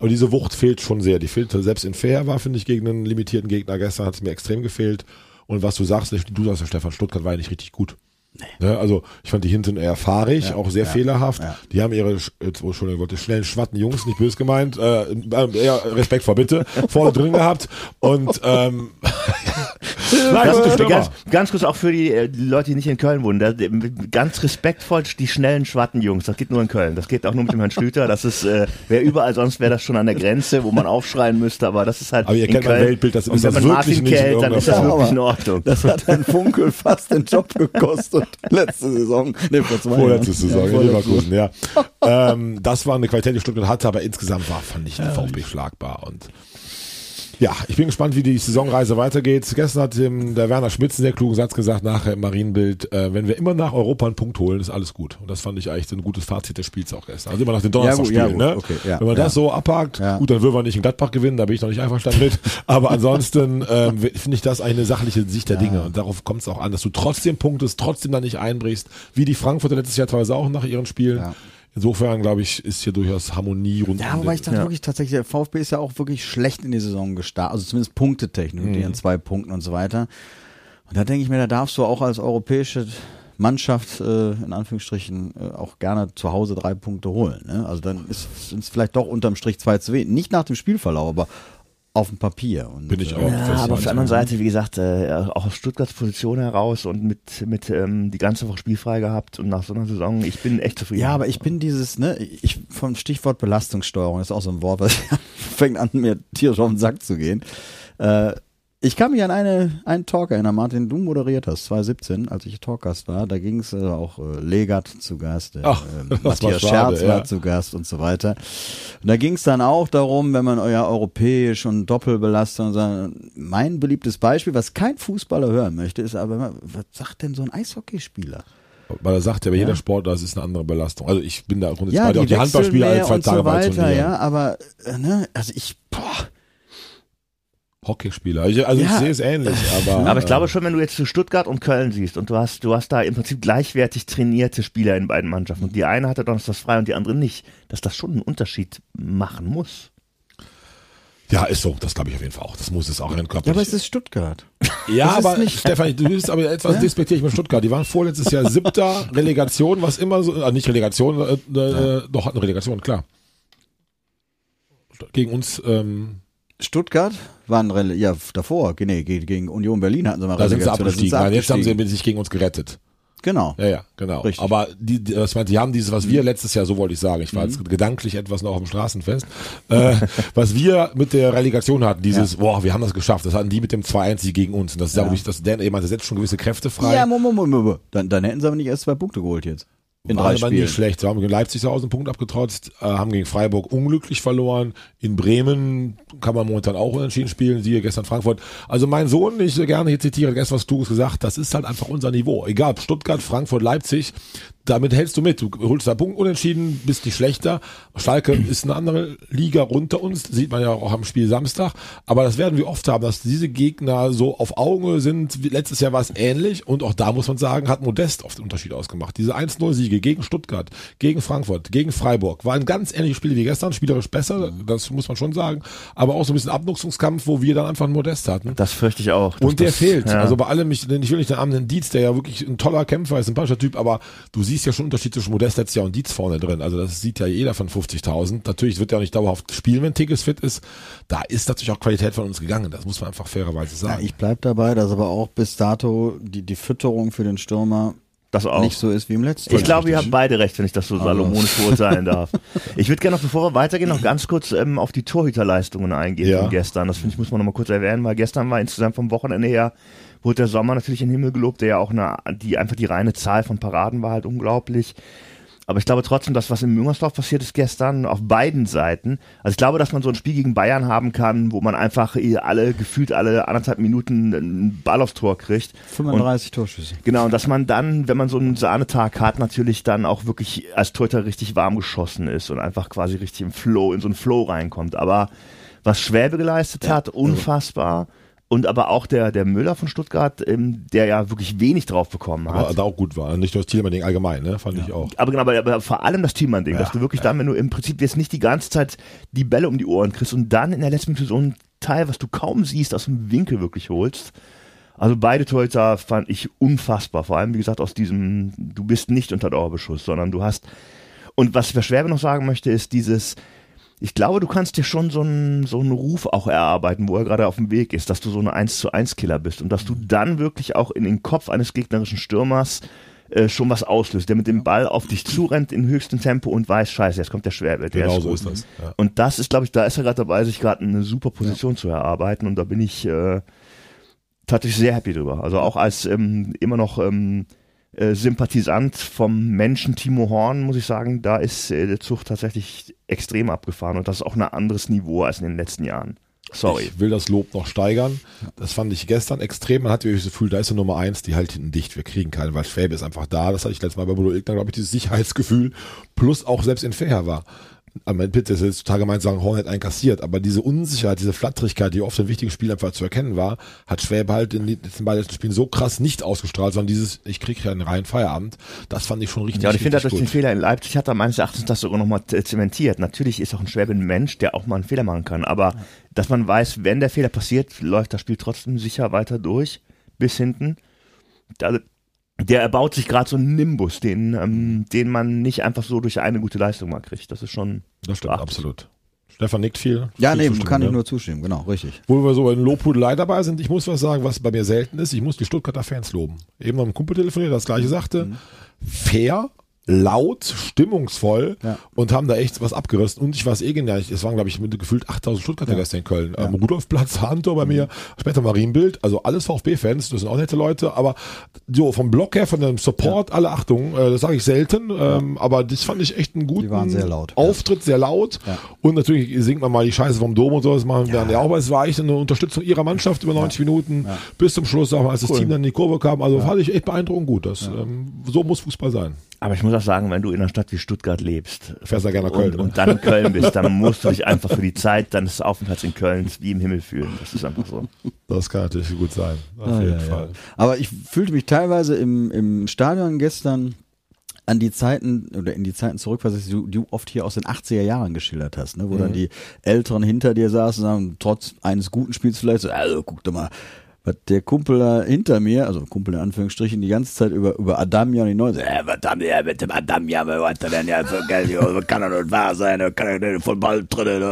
Aber diese Wucht fehlt schon sehr. Die fehlte selbst in Fair war, finde ich, gegen einen limitierten Gegner gestern hat es mir extrem gefehlt. Und was du sagst, du sagst ja, Stefan Stuttgart war ja nicht richtig gut. Ne, also ich fand die hinten eher fahrig, auch sehr fehlerhaft. ja. Die haben ihre, Entschuldigung, wollte schnellen schwatten Jungs, nicht böse gemeint, äh, äh, Respekt vor Bitte, [laughs] vorne drin gehabt. Und ähm, [laughs] Stürmer. ganz, ganz kurz auch für die, äh, die Leute, die nicht in Köln wohnen. Da, ganz respektvoll die schnellen schwatten Jungs. Das geht nur in Köln. Das geht auch nur mit dem Herrn Schlüter. Das ist, äh, wäre überall sonst wäre das schon an der Grenze, wo man aufschreien müsste. Aber das ist halt. Aber ihr in kennt mein Köln. Weltbild, das ist wenn das man wirklich Martin nicht kennt, dann ist das wirklich in Ordnung. Das hat Herrn Funkel fast den Job gekostet. Letzte Saison. Nee, vor zwei Vorletzte Jahren. Saison Ja, in. Leverkusen, ja. ähm, das war eine Qualität, die Stuttgart hatte, aber insgesamt war, fand ich, der VfB schlagbar. Und ja, ich bin gespannt, wie die Saisonreise weitergeht. Gestern hat ähm, der Werner Schmitz einen sehr klugen Satz gesagt, nachher im Marienbild, äh, wenn wir immer nach Europa einen Punkt holen, ist alles gut. Und das fand ich eigentlich so ein gutes Fazit des Spiels auch gestern. Also immer nach den Donnerstagspielen, Ja, gut, ja, ne? okay, ja, wenn man das so abhakt, gut, dann würden wir nicht in Gladbach gewinnen, da bin ich noch nicht einverstanden mit. [laughs] Aber ansonsten ähm, finde ich das eigentlich eine sachliche Sicht der Dinge. Und darauf kommt es auch an, dass du trotzdem punktest, trotzdem da nicht einbrichst, wie die Frankfurter letztes Jahr teilweise auch nach ihren Spielen. Ja. Insofern, glaube ich, ist hier durchaus Harmonie rund Ja, wobei ich dachte wirklich tatsächlich, der VfB ist ja auch wirklich schlecht in die Saison gestartet, also zumindest punktetechnisch mit ihren zwei Punkten und so weiter. Und da denke ich mir, da darfst du auch als europäische Mannschaft äh, in Anführungsstrichen äh, auch gerne zu Hause drei Punkte holen. Ne? Also dann ist es vielleicht doch unterm Strich zwei zu wenig. Nicht nach dem Spielverlauf, aber auf dem Papier. Und, Bin ich äh, auch. Ja, aber auf der anderen Seite, wie gesagt, äh, auch aus Stuttgarts Position heraus und mit, mit ähm, die ganze Woche spielfrei gehabt und nach so einer Saison, ich bin echt zufrieden. Ja, aber ich bin dieses, ne, ich vom Stichwort Belastungssteuerung, das ist auch so ein Wort, was [laughs] fängt an, mir tierisch auf den Sack zu gehen. Äh, ich kann mich an eine, einen Talk erinnern, Martin, du moderiert hast, 2017, als ich Talkgast war, da ging es äh, auch äh, Legat zu Gast, äh, [laughs] Ach, war Matthias Scherz war ja. zu Gast und so weiter. Und da ging es dann auch darum, wenn man euer europäisch und Doppelbelastung, und so, mein beliebtes Beispiel, was kein Fußballer hören möchte, ist aber, was sagt denn so ein Eishockeyspieler? Weil er sagt ja, bei jeder Sport, das ist eine andere Belastung. Also ich bin da grundsätzlich ja, bei dir. Auch die die Handballspieler alle zwei und Tage so weiter, ja, aber äh, ne, also ich, boah, Hockeyspieler. Ich, also ich Ja. sehe es ähnlich, aber. Aber ich äh, glaube schon, wenn du jetzt zu Stuttgart und Köln siehst und du hast, du hast da im Prinzip gleichwertig trainierte Spieler in beiden Mannschaften und die eine hatte donnerstags frei und die andere nicht, dass das schon einen Unterschied machen muss. Ja, ist so. Das glaube ich auf jeden Fall auch. Das muss es auch rein ja, aber es ist Stuttgart. Ja, Das aber Stefan, du bist aber etwas despektierlich mit Stuttgart. Die waren vorletztes Jahr siebter [laughs] Relegation, was immer so, äh, nicht Relegation, äh, äh, doch hatten Relegation, klar. Gegen uns, ähm, Stuttgart waren Rele ja davor, nee, ge- gegen Union Berlin hatten sie mal da sind sie abgestiegen. Nein, jetzt haben sie sich gegen uns gerettet. Genau. Ja, ja, genau. Richtig. Aber die, das meint, die haben dieses, was wir letztes Jahr, so wollte ich sagen, ich war jetzt gedanklich etwas noch auf dem Straßenfest, äh, [laughs] was wir mit der Relegation hatten, dieses, boah, wir haben das geschafft, das hatten die mit dem 2-1 gegen uns. Und das ist ja, wirklich, das, der, der setzt schon gewisse Kräfte frei. Ja, Moment, Moment, Moment. Dann, dann hätten sie aber nicht erst zwei Punkte geholt jetzt. In War drei aber Spielen. nicht schlecht. Sie haben gegen Leipzig Hause einen Punkt abgetrotzt, äh, haben gegen Freiburg unglücklich verloren. In Bremen kann man momentan auch unentschieden spielen, siehe gestern Frankfurt. Also mein Sohn, ich so gerne hier zitiere gestern, was du gesagt das ist halt einfach unser Niveau. Egal, Stuttgart, Frankfurt, Leipzig, damit hältst du mit. Du holst da Punkt unentschieden, bist nicht schlechter. Schalke [clears throat] ist eine andere Liga runter uns, sieht man ja auch am Spiel Samstag. Aber das werden wir oft haben, dass diese Gegner so auf Augenhöhe sind. Letztes Jahr war es ähnlich und auch da muss man sagen, hat Modest oft den Unterschied ausgemacht. Diese 1-0-Siege gegen Stuttgart, gegen Frankfurt, gegen Freiburg waren ganz ähnliche Spiele wie gestern, spielerisch besser, das muss man schon sagen. Aber auch so ein bisschen Abnutzungskampf, wo wir dann einfach einen Modest hatten. Das fürchte ich auch. Und der das, fehlt. Ja. Also bei allem, ich, ich will nicht den armen Dietz, der ja wirklich ein toller Kämpfer ist, ein sympathischer Typ, aber du siehst ja schon Unterschied zwischen Modest letztes Jahr und Dietz vorne drin. Also das sieht ja jeder von 50.000. Natürlich wird er auch nicht dauerhaft spielen, wenn Tigges fit ist. Da ist natürlich auch Qualität von uns gegangen. Das muss man einfach fairerweise Ja, sagen. ich bleib dabei, dass aber auch bis dato die, die Fütterung für den Stürmer das auch. nicht so ist wie im letzten Jahr. Ich glaube, ihr habt beide recht, wenn ich das so salomonisch [laughs] beurteilen darf. Ich würde gerne noch, bevor wir weitergehen, noch ganz kurz ähm, auf die Torhüterleistungen eingehen Ja. von gestern. Das finde ich, muss man noch mal kurz erwähnen, weil gestern war insgesamt vom Wochenende her, wurde der Sommer natürlich in den Himmel gelobt, der ja auch eine, die einfach die reine Zahl von Paraden war halt unglaublich. Aber ich glaube trotzdem, dass was in Müngersdorf passiert ist gestern auf beiden Seiten. Also ich glaube, dass man so ein Spiel gegen Bayern haben kann, wo man einfach eh alle gefühlt alle anderthalb Minuten einen Ball aufs Tor kriegt. 35 Torschüsse. Genau, und dass man dann, wenn man so einen Sahnetag hat, natürlich dann auch wirklich als Torhüter richtig warm geschossen ist und einfach quasi richtig im Flow, in so einen Flow reinkommt. Aber was Schwäbe geleistet hat, unfassbar. Und aber auch der, der Müller von Stuttgart, ähm, der ja wirklich wenig drauf bekommen hat. aber da auch gut war. Nicht nur das Thielmann-Ding allgemein, ne? Fand ich auch. Aber genau, aber, aber vor allem das Teammann-Ding, dass du wirklich dann, wenn du im Prinzip jetzt nicht die ganze Zeit die Bälle um die Ohren kriegst und dann in der letzten Minute so ein Teil, was du kaum siehst, aus dem Winkel wirklich holst. Also beide Torhüter fand ich unfassbar. Vor allem, wie gesagt, aus diesem, du bist nicht unter Dauerbeschuss, sondern du hast. Und was ich für Schwerbe noch sagen möchte, ist dieses, ich glaube, du kannst dir schon so einen, so einen Ruf auch erarbeiten, wo er gerade auf dem Weg ist, dass du so ein 1 zu 1 Killer bist und dass du dann wirklich auch in den Kopf eines gegnerischen Stürmers äh, schon was auslöst, der mit dem Ball auf dich zurennt in höchstem Tempo und weiß, scheiße, jetzt kommt der Schwerbe. Der Genau ist so ist das. Ja. Und das ist, glaube ich, da ist er gerade dabei, sich gerade eine super Position zu erarbeiten und da bin ich äh, tatsächlich sehr happy drüber. Also auch als ähm, immer noch ähm, äh, Sympathisant vom Menschen Timo Horn, muss ich sagen, da ist äh, der Zug tatsächlich extrem abgefahren und das ist auch ein anderes Niveau als in den letzten Jahren. Sorry. Ich will das Lob noch steigern. Das fand ich gestern extrem. Man hatte wirklich das Gefühl, da ist eine Nummer eins, die halt hinten dicht. Wir kriegen keinen, weil Schwäbe ist einfach da. Das hatte ich letztes Mal bei Bodo Ilgner, glaube ich, dieses Sicherheitsgefühl. Plus auch selbst in Fair war. Aber bitte ist jetzt total gemeint sagen, Horn hat einen kassiert. Aber diese Unsicherheit, diese Flatterigkeit, die oft in wichtigen Spielen einfach zu erkennen war, hat Schwäbe halt in den letzten beiden letzten Spielen so krass nicht ausgestrahlt, sondern dieses, ich krieg ja einen reinen Feierabend. Das fand ich schon richtig, Ja, und ich finde, dass richtig durch den. Fehler in Leipzig hat er meines Erachtens das sogar nochmal zementiert. Natürlich ist auch ein Schwäbe ein Mensch, der auch mal einen Fehler machen kann, aber dass man weiß, wenn der Fehler passiert, läuft das Spiel trotzdem sicher weiter durch, bis hinten. Da, der erbaut sich gerade so einen Nimbus, den, ähm, den man nicht einfach so durch eine gute Leistung mal kriegt. Das ist schon Das stimmt, beachtlich. absolut. Stefan nickt viel. Ja, Viel nee, kann ich nur zustimmen, genau, richtig. Wo wir so in Lobhudelei dabei sind, ich muss was sagen, was bei mir selten ist. Ich muss die Stuttgarter Fans loben. Eben noch einem Kumpel telefoniert, der das gleiche sagte. Fair, laut, stimmungsvoll Ja. und haben da echt was abgerissen. Und ich war es eh genial. Es waren, glaube ich, mit gefühlt 8000 Stuttgarter gestern in Köln. Ähm, Rudolfplatz, Handtor bei mir, später Marienbild. Also alles VfB-Fans, das sind auch nette Leute. Aber so vom Block her, von dem Support, alle Achtung, äh, das sage ich selten. Ähm, aber das fand ich echt einen guten waren sehr laut. Auftritt, sehr laut. Ja. Und natürlich singt man mal die Scheiße vom Dom und so, das machen wir dann ja auch, aber es war echt eine Unterstützung ihrer Mannschaft über 90 Minuten bis zum Schluss, auch als das Team dann in die Kurve kam. Also fand ich echt beeindruckend gut. Das, ähm, so muss Fußball sein. Aber ich muss auch sagen, wenn du in einer Stadt wie Stuttgart lebst Fährst ja gerne nach Köln, und, ne? und dann in Köln bist, dann musst du dich einfach für die Zeit deines Aufenthalts in Köln wie im Himmel fühlen. Das ist einfach so. Das kann natürlich gut sein. Auf Ah, jeden ja, Fall. ja. Aber ich fühlte mich teilweise im, im Stadion gestern an die Zeiten oder in die Zeiten zurückversetzt, die du, du oft hier aus den 80er Jahren geschildert hast, ne? wo dann die Älteren hinter dir saßen und sagen, trotz eines guten Spiels vielleicht so, also guck doch mal, was der Kumpel da hinter mir, also Kumpel in Anführungsstrichen, die ganze Zeit über, über Adamia und die Neuen, äh, was haben die mit dem Adamia, was denn ja für Geld, kann doch nicht wahr sein, kann er denn von Ball drin.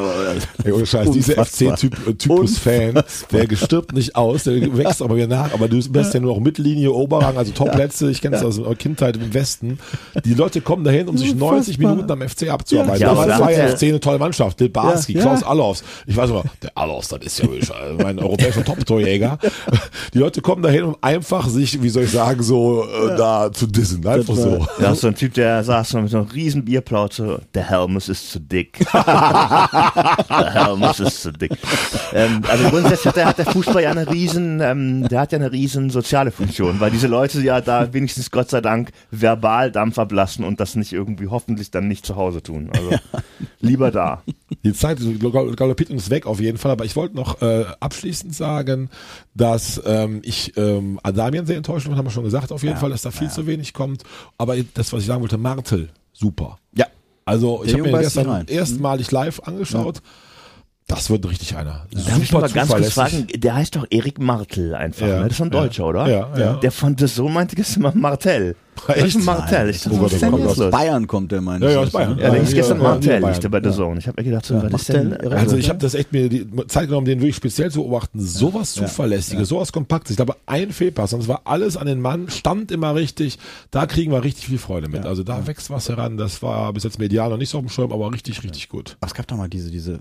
Ey, ohne Scheiß, dieser. FC-Typus-Fan, der gestirbt nicht aus, der wächst aber wieder nach, aber du bist ja nur noch Mittellinie, Oberrang, also Topplätze, ich kenne es aus der Kindheit im Westen. Die Leute kommen dahin, um sich 90 Unfassbar. Minuten am FC abzuarbeiten. Ja, Damals war ja FC eine tolle Mannschaft, Lil Barski. Klaus Allofs. Ich weiß aber, der Allofs, das ist ja wirklich äh, mein europäischer Top-Torjäger. Die Leute kommen dahin, um einfach sich, wie soll ich sagen, so äh, da zu dissen. Einfach so. Ist so ein Typ, der saß mit so einem riesen Bierplauze. Der Helmus ist zu dick. [laughs] der Helmus ist zu dick. Ähm, also grundsätzlich hat der, hat der Fußball ja eine riesen, ähm, der hat ja eine riesen soziale Funktion, weil diese Leute ja da wenigstens Gott sei Dank verbal Dampf ablassen und das nicht irgendwie hoffentlich dann nicht zu Hause tun. Also lieber da. Die Zeit gal- galoppiert uns weg auf jeden Fall, aber ich wollte noch äh, abschließend sagen, dass ähm, ich ähm, Adamian sehr enttäuscht bin, haben wir schon gesagt, auf jeden Fall, dass da viel zu wenig kommt. Aber das, was ich sagen wollte, Martel, super. Ja. Also ich habe mir gestern erstmalig live angeschaut. Das wird richtig einer. Darf ich noch mal ganz kurz fragen, der heißt doch Erik Martel einfach, Ja, ne? Das ist ein ja, Deutscher, oder? ja, ja. Der von The Sohn meinte gestern mal Martell. Was ist Martell? Ich dachte, Oh Gott, was Aus los? Bayern kommt der, meine Ja, ich. ja, aus Bayern. Ja, der hieß Ja, gestern ja, Martell, ja, der bei The Zone. Ich habe mir gedacht, so, Ja, was ist denn? Martell, Also ich habe das echt mir die Zeit genommen, den wirklich speziell zu beobachten. Sowas Zuverlässiges, sowas Kompaktes. Ich glaube, ein Fehlpass, sonst war alles an den Mann, stand immer richtig. Da kriegen wir richtig viel Freude mit. Also da wächst was heran. Das war bis jetzt medial noch nicht so auf dem Schirm, aber richtig, richtig gut. Ach, es gab doch mal diese, diese, äh,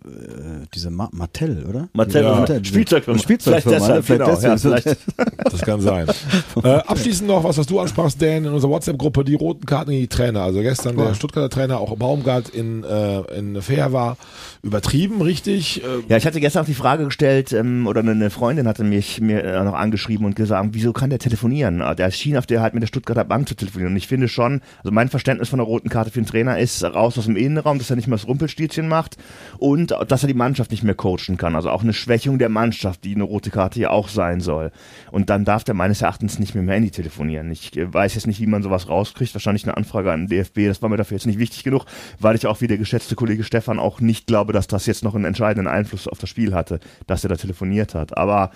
diese Ma Mattel, oder? Martell, Ja. ja. Spielzeugfirma. Spielzeugfirma, Vielleicht deshalb, ne? genau, ja, deswegen. vielleicht. Das kann sein. [laughs] äh, abschließend noch, was, was du ansprachst, Dan, in unserer WhatsApp-Gruppe, die roten Karten gegen die Trainer. Also gestern der Stuttgarter Trainer, auch Baumgart in, äh, in Fair war, übertrieben, richtig. Äh, Ja, ich hatte gestern auch die Frage gestellt, ähm, oder eine Freundin hatte mich mir äh, noch angeschrieben und gesagt, wieso kann der telefonieren? Ah, Der schien auf der halt mit der Stuttgarter Bank zu telefonieren. Und ich finde schon, also mein Verständnis von der roten Karte für den Trainer ist raus aus dem Innenraum, dass er nicht mehr das Rumpelstilzchen macht und dass er die Mannschaft nicht mehr coachen kann. Also auch eine Schwächung der Mannschaft, die eine rote Karte ja auch sein soll. Und dann darf der meines Erachtens nicht mehr mit dem Handy telefonieren. Ich äh, weiß jetzt nicht, wie man sowas rauskriegt. Wahrscheinlich eine Anfrage an den DFB. Das war mir dafür jetzt nicht wichtig genug, weil ich auch wie der geschätzte Kollege Stefan auch nicht glaube, dass das jetzt noch einen entscheidenden Einfluss auf das Spiel hatte, dass er da telefoniert hat. Aber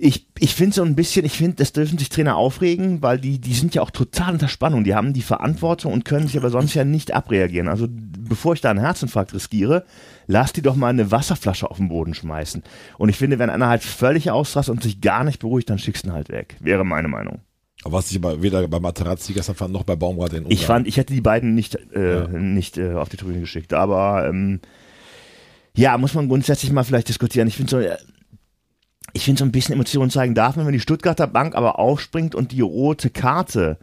ich, ich finde so ein bisschen, ich finde, das dürfen sich Trainer aufregen, weil die, die sind ja auch total unter Spannung. Die haben die Verantwortung und können sich aber sonst ja nicht abreagieren. Also bevor ich da einen Herzinfarkt riskiere, lass die doch mal eine Wasserflasche auf den Boden schmeißen. Und ich finde, wenn einer halt völlig ausrast und sich gar nicht beruhigt, dann schickst du ihn halt weg. Wäre meine Meinung. Was ich aber weder bei Materazzi gestern fand, noch bei Baumgart in Ungarn. Ich fand, ich hätte die beiden nicht, äh, nicht äh, auf die Tribüne geschickt. Aber ähm, ja, muss man grundsätzlich mal vielleicht diskutieren. Ich finde so, äh, ich finde so ein bisschen Emotionen zeigen darf man, wenn die Stuttgarter Bank aber aufspringt und die rote Karte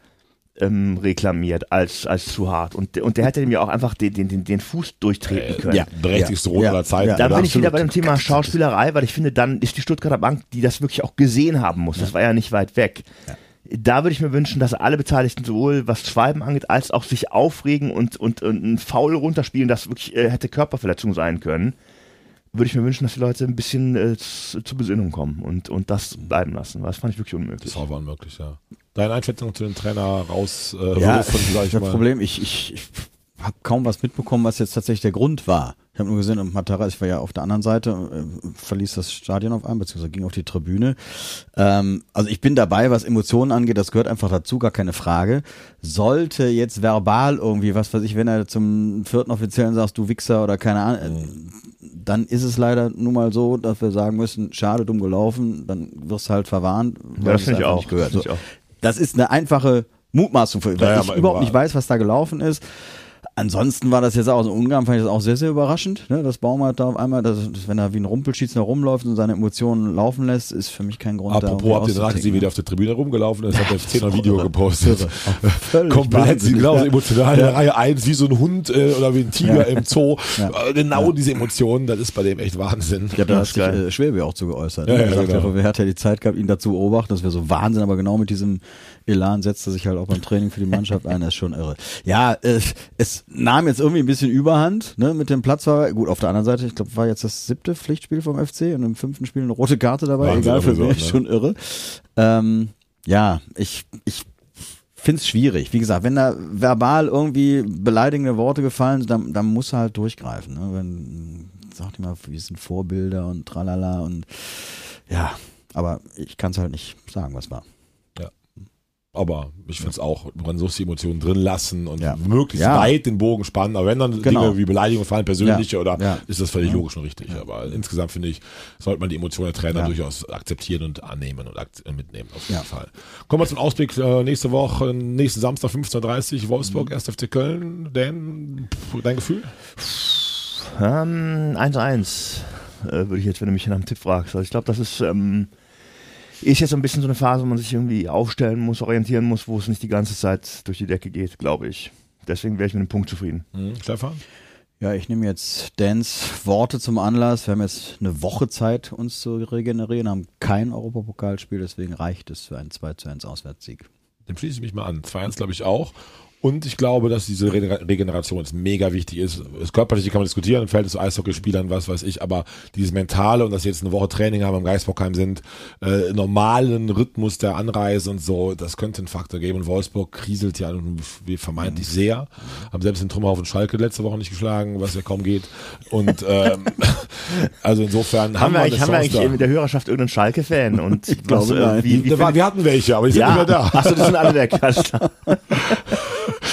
ähm, reklamiert als, als zu hart. Und, und der hätte dem ja auch einfach den, den, den, den Fuß durchtreten können. ja. berechtigste Rote Ja. aller Zeiten. Ja. Dann oder? bin ich wieder bei dem. Thema Schauspielerei, weil ich finde, dann ist die Stuttgarter Bank, die das wirklich auch gesehen haben muss. Das war ja nicht weit weg. Da würde ich mir wünschen, dass alle Beteiligten sowohl was Schwalben angeht, als auch sich aufregen und, und, und ein Foul runterspielen, das wirklich äh, hätte Körperverletzung sein können. Würde ich mir wünschen, dass die Leute ein bisschen äh, zu, zur Besinnung kommen und, und das bleiben lassen. weil Das fand ich wirklich unmöglich. Das war unmöglich, ja. Deine Einschätzung zu dem Trainer raus, äh, Ja, von, sag ich das mal. Problem, ich, ich, ich habe kaum was mitbekommen, was jetzt tatsächlich der Grund war. Ich habe nur gesehen, und Matara, ich war ja auf der anderen Seite, äh, verließ das Stadion auf einmal, beziehungsweise ging auf die Tribüne. Ähm, also ich bin dabei, was Emotionen angeht, das gehört einfach dazu, gar keine Frage. Sollte jetzt verbal irgendwie, was weiß ich, wenn er zum vierten Offiziellen sagst, du Wichser oder keine Ahnung, äh, dann ist es leider nun mal so, dass wir sagen müssen, schade, dumm gelaufen, dann wirst du halt verwarnt. Ja, das finde ich auch. nicht Gehört. Das finde ich So. auch. Das ist eine einfache Mutmaßung für, weil Ja, ich überhaupt nicht weiß, was da gelaufen ist. Ansonsten war das jetzt auch in Ungarn, fand ich das auch sehr, sehr überraschend, ne, dass Baumart da auf einmal, dass, dass wenn er wie ein Rumpelschiedsner rumläuft und seine Emotionen laufen lässt, ist für mich kein Grund da. Apropos, habt ihr danach gesehen, wie der auszuticken. auf der Tribüne rumgelaufen ist? Hat der FC ein Video gepostet. [laughs] Komplett, wahnsinnig, genau, ja. emotional. In Reihe 1, wie so ein Hund äh, oder wie ein Tiger Ja. im Zoo. Ja. Äh, Genau diese Emotionen, das ist bei dem echt Wahnsinn. Ja, da hat sich äh, Schwäbe auch zu geäußert. Ja, ne? ja, er sagt, genau. ja, wer hat ja die Zeit gehabt, ihn dazu zu beobachten, das wäre so Wahnsinn, aber genau mit diesem Elan setzt er sich halt auch beim Training für die Mannschaft ein, das ist schon irre. Ja, äh, es nahm jetzt irgendwie ein bisschen Überhand, ne, mit dem Platz war, gut, auf der anderen Seite, ich glaube, war jetzt das siebte Pflichtspiel vom FC und im fünften Spiel eine rote Karte dabei, Wahnsinn, egal für aber so, wen, ne? ist schon irre. Ähm, ja, ich, ich finde es schwierig. Wie gesagt, wenn da verbal irgendwie beleidigende Worte gefallen sind, dann, dann muss er halt durchgreifen. Ne? Wenn, sagt immer, wir sind Vorbilder und tralala und ja, Aber ich kann es halt nicht sagen, was war. Aber ich finde es auch, man muss die Emotionen drin lassen und Ja. möglichst Ja. weit den Bogen spannen. Aber wenn dann Genau. Dinge wie Beleidigungen fallen, persönliche Ja. oder ist das völlig logisch und richtig. Aber insgesamt finde ich, sollte man die Emotionen der Trainer durchaus akzeptieren und annehmen und mitnehmen auf jeden. Fall. Kommen wir zum Ausblick äh, nächste Woche, nächsten Samstag 15.30 Wolfsburg, 1. FC Köln. Dan, dein Gefühl? Ähm, 1-1 äh, würde ich jetzt, wenn du mich nach einem Tipp fragst. Also ich glaube, das ist, ähm, ist jetzt so ein bisschen so eine Phase, wo man sich irgendwie aufstellen muss, orientieren muss, wo es nicht die ganze Zeit durch die Decke geht, glaube ich. Deswegen wäre ich mit einem Punkt zufrieden. Hm, Stefan? Ja, ich nehme jetzt Dans Worte zum Anlass. Wir haben jetzt eine Woche Zeit, uns zu regenerieren, haben kein Europapokalspiel, deswegen reicht es für einen 2 zu 1 Auswärtssieg. Dem schließe ich mich mal an. 2-1 glaube ich auch. Und ich glaube, dass diese Re- Regeneration jetzt mega wichtig ist. Das Körperliche kann man diskutieren im Verhältnis zu Eishockeyspielern, was weiß ich, aber dieses Mentale und dass sie jetzt eine Woche Training haben, am Geisbockheim sind, äh, normalen Rhythmus der Anreise und so, das könnte ein Faktor geben. Und Wolfsburg kriselt ja vermeintlich sehr. Haben selbst den Trümmerhaufen Schalke letzte Woche nicht geschlagen, was ja kaum geht. Und [laughs] ähm, also insofern Haben, wir eine eigentlich, haben wir eigentlich mit der Hörerschaft irgendeinen Schalke-Fan? [laughs] Und ich glaube, nein. Wie, wie da. findet- wir hatten welche, aber die sind ja, mehr da. achso, das sind alle weg. Alles [laughs] klar.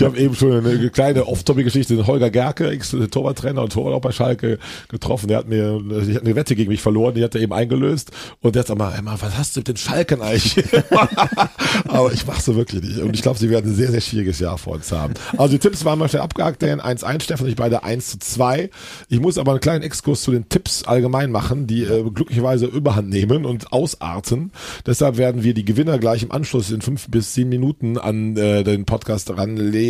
Ich habe eben schon eine kleine Off-Topic-Geschichte, den Holger Gerke, Ex-Torwarttrainer und Torwart auch bei Schalke getroffen. Der hat mir, ich hatte eine Wette gegen mich verloren, die hat er eben eingelöst. Und der hat gesagt, Emma, was hast du mit den Schalken eigentlich? [laughs] Aber ich mach's so wirklich nicht. Und ich glaube, sie werden ein sehr, sehr schwieriges Jahr vor uns haben. Also die Tipps waren mal schnell abgehakt, denn 1-1, Stefan und ich beide 1 zu 2. Ich muss aber einen kleinen Exkurs zu den Tipps allgemein machen, die äh, glücklicherweise Überhand nehmen und ausarten. Deshalb werden wir die Gewinner gleich im Anschluss in fünf bis zehn Minuten an äh, den Podcast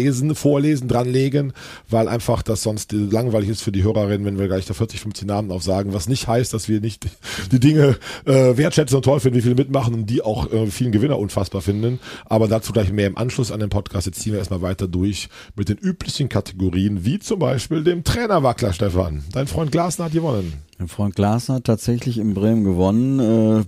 ranlesen, vorlesen, dranlegen, weil einfach das sonst langweilig ist für die Hörerinnen, wenn wir gleich da 40, 50 Namen aufsagen, was nicht heißt, dass wir nicht die Dinge äh, wertschätzen und toll finden, wie viele mitmachen und die auch äh, vielen Gewinner unfassbar finden. Aber dazu gleich mehr im Anschluss an den Podcast. Jetzt ziehen wir erstmal weiter durch mit den üblichen Kategorien, wie zum Beispiel dem Trainerwackler, Stefan. Dein Freund Glasner hat gewonnen. Mein Freund Glasner hat tatsächlich in Bremen gewonnen. Äh,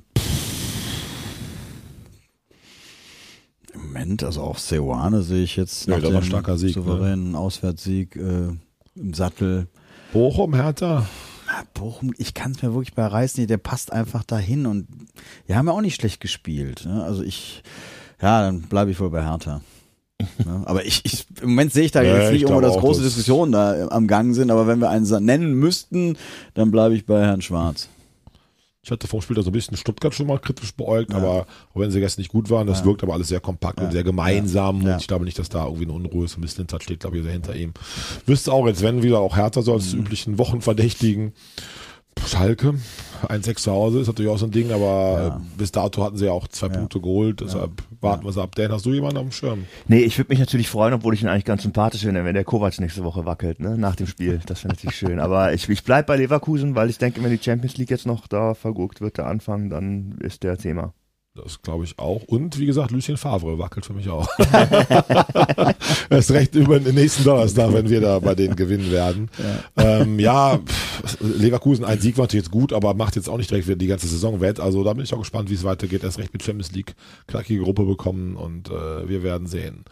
Im Moment, also auch Seoane sehe ich jetzt Ja, nach dem starker Sieg, ne? souveränen Auswärtssieg äh, im Sattel. Bochum, Hertha. Ah, Bochum, ich kann es mir wirklich bei Reis nicht, der passt einfach dahin und wir haben ja auch nicht schlecht gespielt. Ne? Also ich, ja, dann bleibe ich wohl bei Hertha. Ne? [laughs] Aber ich, ich, im Moment sehe ich da Ja, jetzt ich nicht irgendwo, glaube dass große das- Diskussionen da am Gang sind, aber wenn wir einen nennen müssten, dann bleibe ich bei Herrn Schwarz. Ich hatte vom Spiel da so ein bisschen Stuttgart schon mal kritisch beäugt, aber auch wenn sie gestern nicht gut waren, das Ja. wirkt aber alles sehr kompakt und sehr gemeinsam. Ja. Und ich glaube nicht, dass da irgendwie eine Unruhe ist. Miss Lintat steht, glaube ich, sehr hinter ihm. Wüsste auch jetzt, wenn wieder auch Hertha so als Mhm. üblichen Wochenverdächtigen. Schalke, 1-6 zu Hause ist natürlich auch so ein Ding, aber Ja. äh, bis dato hatten sie ja auch zwei Ja. Punkte geholt, deshalb warten wir es ab. Dan, hast du jemanden auf dem Schirm? Nee, ich würde mich natürlich freuen, obwohl ich ihn eigentlich ganz sympathisch finde, wenn der Kovac nächste Woche wackelt, ne, nach dem Spiel. Das wäre natürlich schön. Aber ich, ich bleib bei Leverkusen, weil ich denke, wenn die Champions League jetzt noch da verguckt wird, der Anfang, dann ist der Thema. Das glaube ich auch. Und wie gesagt, Lucien Favre wackelt für mich auch. [laughs] Erst recht über den nächsten Donnerstag, wenn wir da bei denen gewinnen werden. Ja, ähm, ja pff, Leverkusen, ein Sieg war natürlich jetzt gut, aber macht jetzt auch nicht direkt wieder die ganze Saison wett. Also da bin ich auch gespannt, wie es weitergeht. Erst recht mit Champions League knackige Gruppe bekommen und äh, wir werden sehen.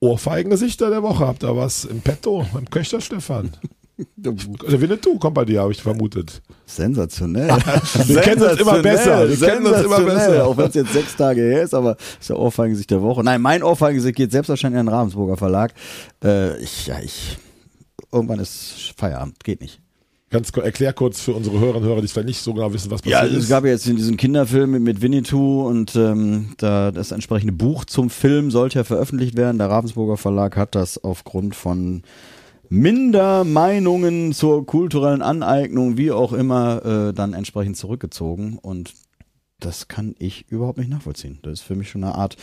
Ohrfeigengesichter der Woche, habt ihr was im Petto, beim Köchter Stefan? Der Winnetou kommt bei dir, habe ich vermutet. Sensationell. [laughs] Wir kennen uns immer besser. Wir kennen uns immer Sensationell. besser. Auch wenn es jetzt sechs Tage her ist, aber ist der Ohrfeigengesicht der Woche. Nein, mein Ohrfeigengesicht geht selbstverständlich an den Ravensburger Verlag. Äh, ich, ja, ich, irgendwann ist Feierabend, geht nicht. Ganz kurz, erklär kurz für unsere Hörerinnen und Hörer, die vielleicht nicht so genau wissen, was Ja, passiert es ist. gab ja jetzt diesen Kinderfilm mit, mit Winnetou und ähm, da das entsprechende Buch zum Film sollte ja veröffentlicht werden. Der Ravensburger Verlag hat das aufgrund von Mindermeinungen zur kulturellen Aneignung, wie auch immer, äh, dann entsprechend zurückgezogen und das kann ich überhaupt nicht nachvollziehen. Das ist für mich schon eine Art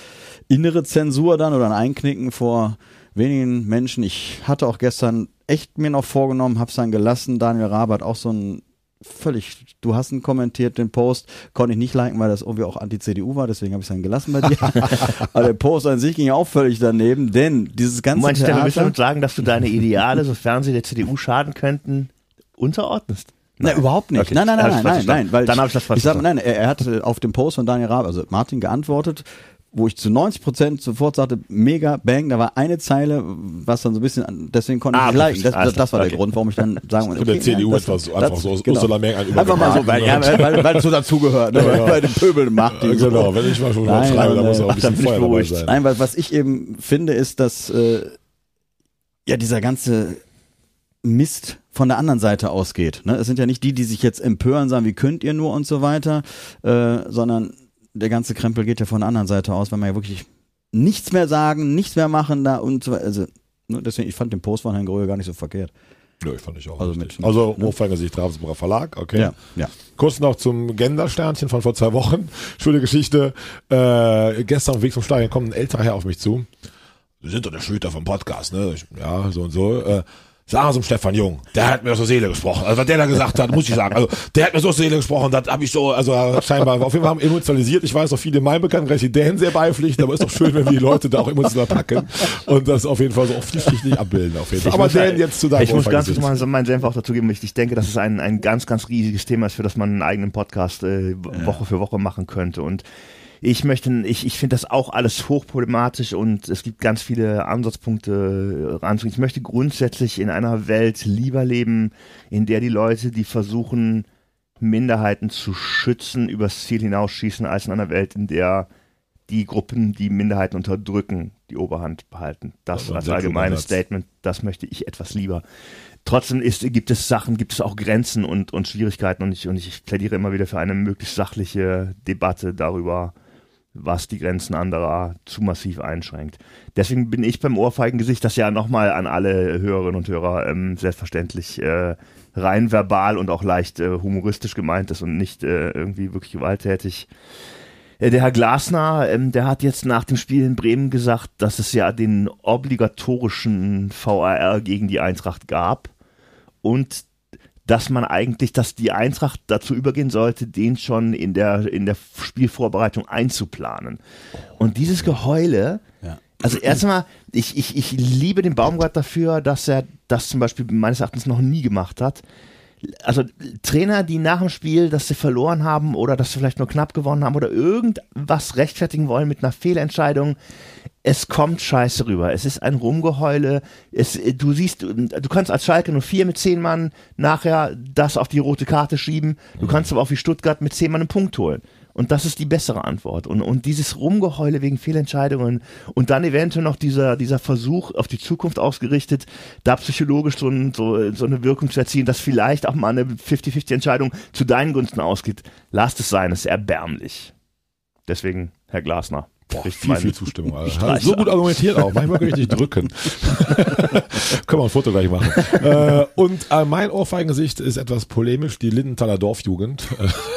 innere Zensur dann oder ein Einknicken vor wenigen Menschen. Ich hatte auch gestern echt mir noch vorgenommen, hab's dann gelassen. Daniel Raab hat auch so ein völlig, du hast ihn kommentiert, den Post, konnte ich nicht liken, weil das irgendwie auch Anti-CDU war, deswegen habe ich es dann gelassen bei dir. [laughs] Aber der Post an sich ging ja auch völlig daneben, denn dieses ganze Meinst du, du willst Theater... damit sagen, dass du deine Ideale, sofern sie der CDU schaden könnten, unterordnest? Nein, überhaupt nicht. Okay, nein, nein, nein, ich nein, nein, verstanden. weil Dann hab ich das falsch ich sag, verstanden. nein, er, er hat äh, auf dem Post von Daniel Raab, also Martin geantwortet, wo ich zu 90 Prozent sofort sagte, mega, bang, da war eine Zeile, was dann so ein bisschen, deswegen konnte ich Ah, nicht liken. Das, das, das war der okay. Grund, warum ich dann sagen Von [laughs] der CDU etwas, das- einfach so aus genau. Ursula Merkel Einfach mal so, weil, ja, weil, weil, weil es so dazugehört, ne? weil, weil den Pöbel macht. Ja, die so. genau, wenn ich mal schon Nein, schreibe, dann muss auch ein bisschen Feuer dabei sein. Nein, weil was ich eben finde, ist, dass äh, ja dieser ganze Mist von der anderen Seite ausgeht. Ne? Es sind ja nicht die, die sich jetzt empören, sagen, wie könnt ihr nur und so weiter, äh, sondern der ganze Krempel geht ja von der anderen Seite aus, wenn man ja wirklich nichts mehr sagen, nichts mehr machen da und so. Also, ne, deswegen, ich fand den Post von Herrn Gröhe gar nicht so verkehrt. Nö, fand ich auch. Also Also, mit- also Ohrfeigengesicht Ravensburger Verlag, okay. Ja, ja. Kurz noch zum Gendersternchen von vor zwei Wochen. [laughs] Schöne Geschichte. Äh, gestern auf dem Weg zum Stadion kommt ein älterer Herr auf mich zu. Sie sind doch der Schlüter vom Podcast, ne? Ich, ja, so und so. Äh, Sagen Sie Stefan Jung, der hat mir aus der Seele gesprochen. Also was der da gesagt hat, muss ich sagen. Also der hat mir so aus der Seele gesprochen, das habe ich so, also scheinbar auf jeden Fall haben emotionalisiert. Ich weiß auch viele in meinem Bekanntenkreis, die denen sehr beipflichten, aber ist doch schön, wenn wir die Leute da auch emotional packen und das auf jeden Fall so offensichtlich abbilden. Auf jeden Fall. Ich Aber muss- Dan jetzt zu deinem Ich muss ganz kurz mal so meinen Senf auch dazu geben. Ich, ich denke, dass es ein, ein ganz, ganz riesiges Thema ist, für das man einen eigenen Podcast äh, Woche für Woche machen könnte. Und ich möchte, ich, ich finde das auch alles hochproblematisch und es gibt ganz viele Ansatzpunkte äh, ranzugehen. Ich möchte grundsätzlich in einer Welt lieber leben, in der die Leute, die versuchen, Minderheiten zu schützen, übers Ziel hinausschießen, als in einer Welt, in der die Gruppen, die Minderheiten unterdrücken, die Oberhand behalten. Das Also als allgemeines. Statement, das möchte ich etwas lieber. Trotzdem ist, gibt es Sachen, gibt es auch Grenzen und, und Schwierigkeiten und ich, und ich plädiere immer wieder für eine möglichst sachliche Debatte darüber, was die Grenzen anderer zu massiv einschränkt. Deswegen bin ich beim Ohrfeigengesicht, das ja nochmal an alle Hörerinnen und Hörer ähm, selbstverständlich äh, rein verbal und auch leicht äh, humoristisch gemeint ist und nicht äh, irgendwie wirklich gewalttätig. Äh, Der Herr Glasner, ähm, der hat jetzt nach dem Spiel in Bremen gesagt, dass es ja den obligatorischen VAR gegen die Eintracht gab und dass man eigentlich, dass die Eintracht dazu übergehen sollte, den schon in der, in der Spielvorbereitung einzuplanen. Und dieses Geheule, Ja. also erstmal, ich, ich, ich liebe den Baumgart dafür, dass er das zum Beispiel meines Erachtens noch nie gemacht hat. Also Trainer, die nach dem Spiel, dass sie verloren haben oder dass sie vielleicht nur knapp gewonnen haben oder irgendwas rechtfertigen wollen mit einer Fehlentscheidung, es kommt scheiße rüber. Es ist ein Rumgeheule. Es, du siehst, du kannst als Schalke nur vier mit zehn Mann nachher das auf die rote Karte schieben. Du kannst aber auch wie Stuttgart mit zehn Mann einen Punkt holen. Und das ist die bessere Antwort. Und, und dieses Rumgeheule wegen Fehlentscheidungen und dann eventuell noch dieser, dieser Versuch auf die Zukunft ausgerichtet, da psychologisch so, ein, so, so eine Wirkung zu erzielen, dass vielleicht auch mal eine 50-50-Entscheidung zu deinen Gunsten ausgeht. Lasst es sein, es ist erbärmlich. Deswegen, Herr Glasner. Boah, viel, viel Zustimmung. Alter. Streicher. So gut argumentiert auch. Manchmal kann ich dich drücken. [laughs] Können wir ein Foto gleich machen. äh, und äh, mein Ohrfeigengesicht ist etwas polemisch, die Lindenthaler Dorfjugend.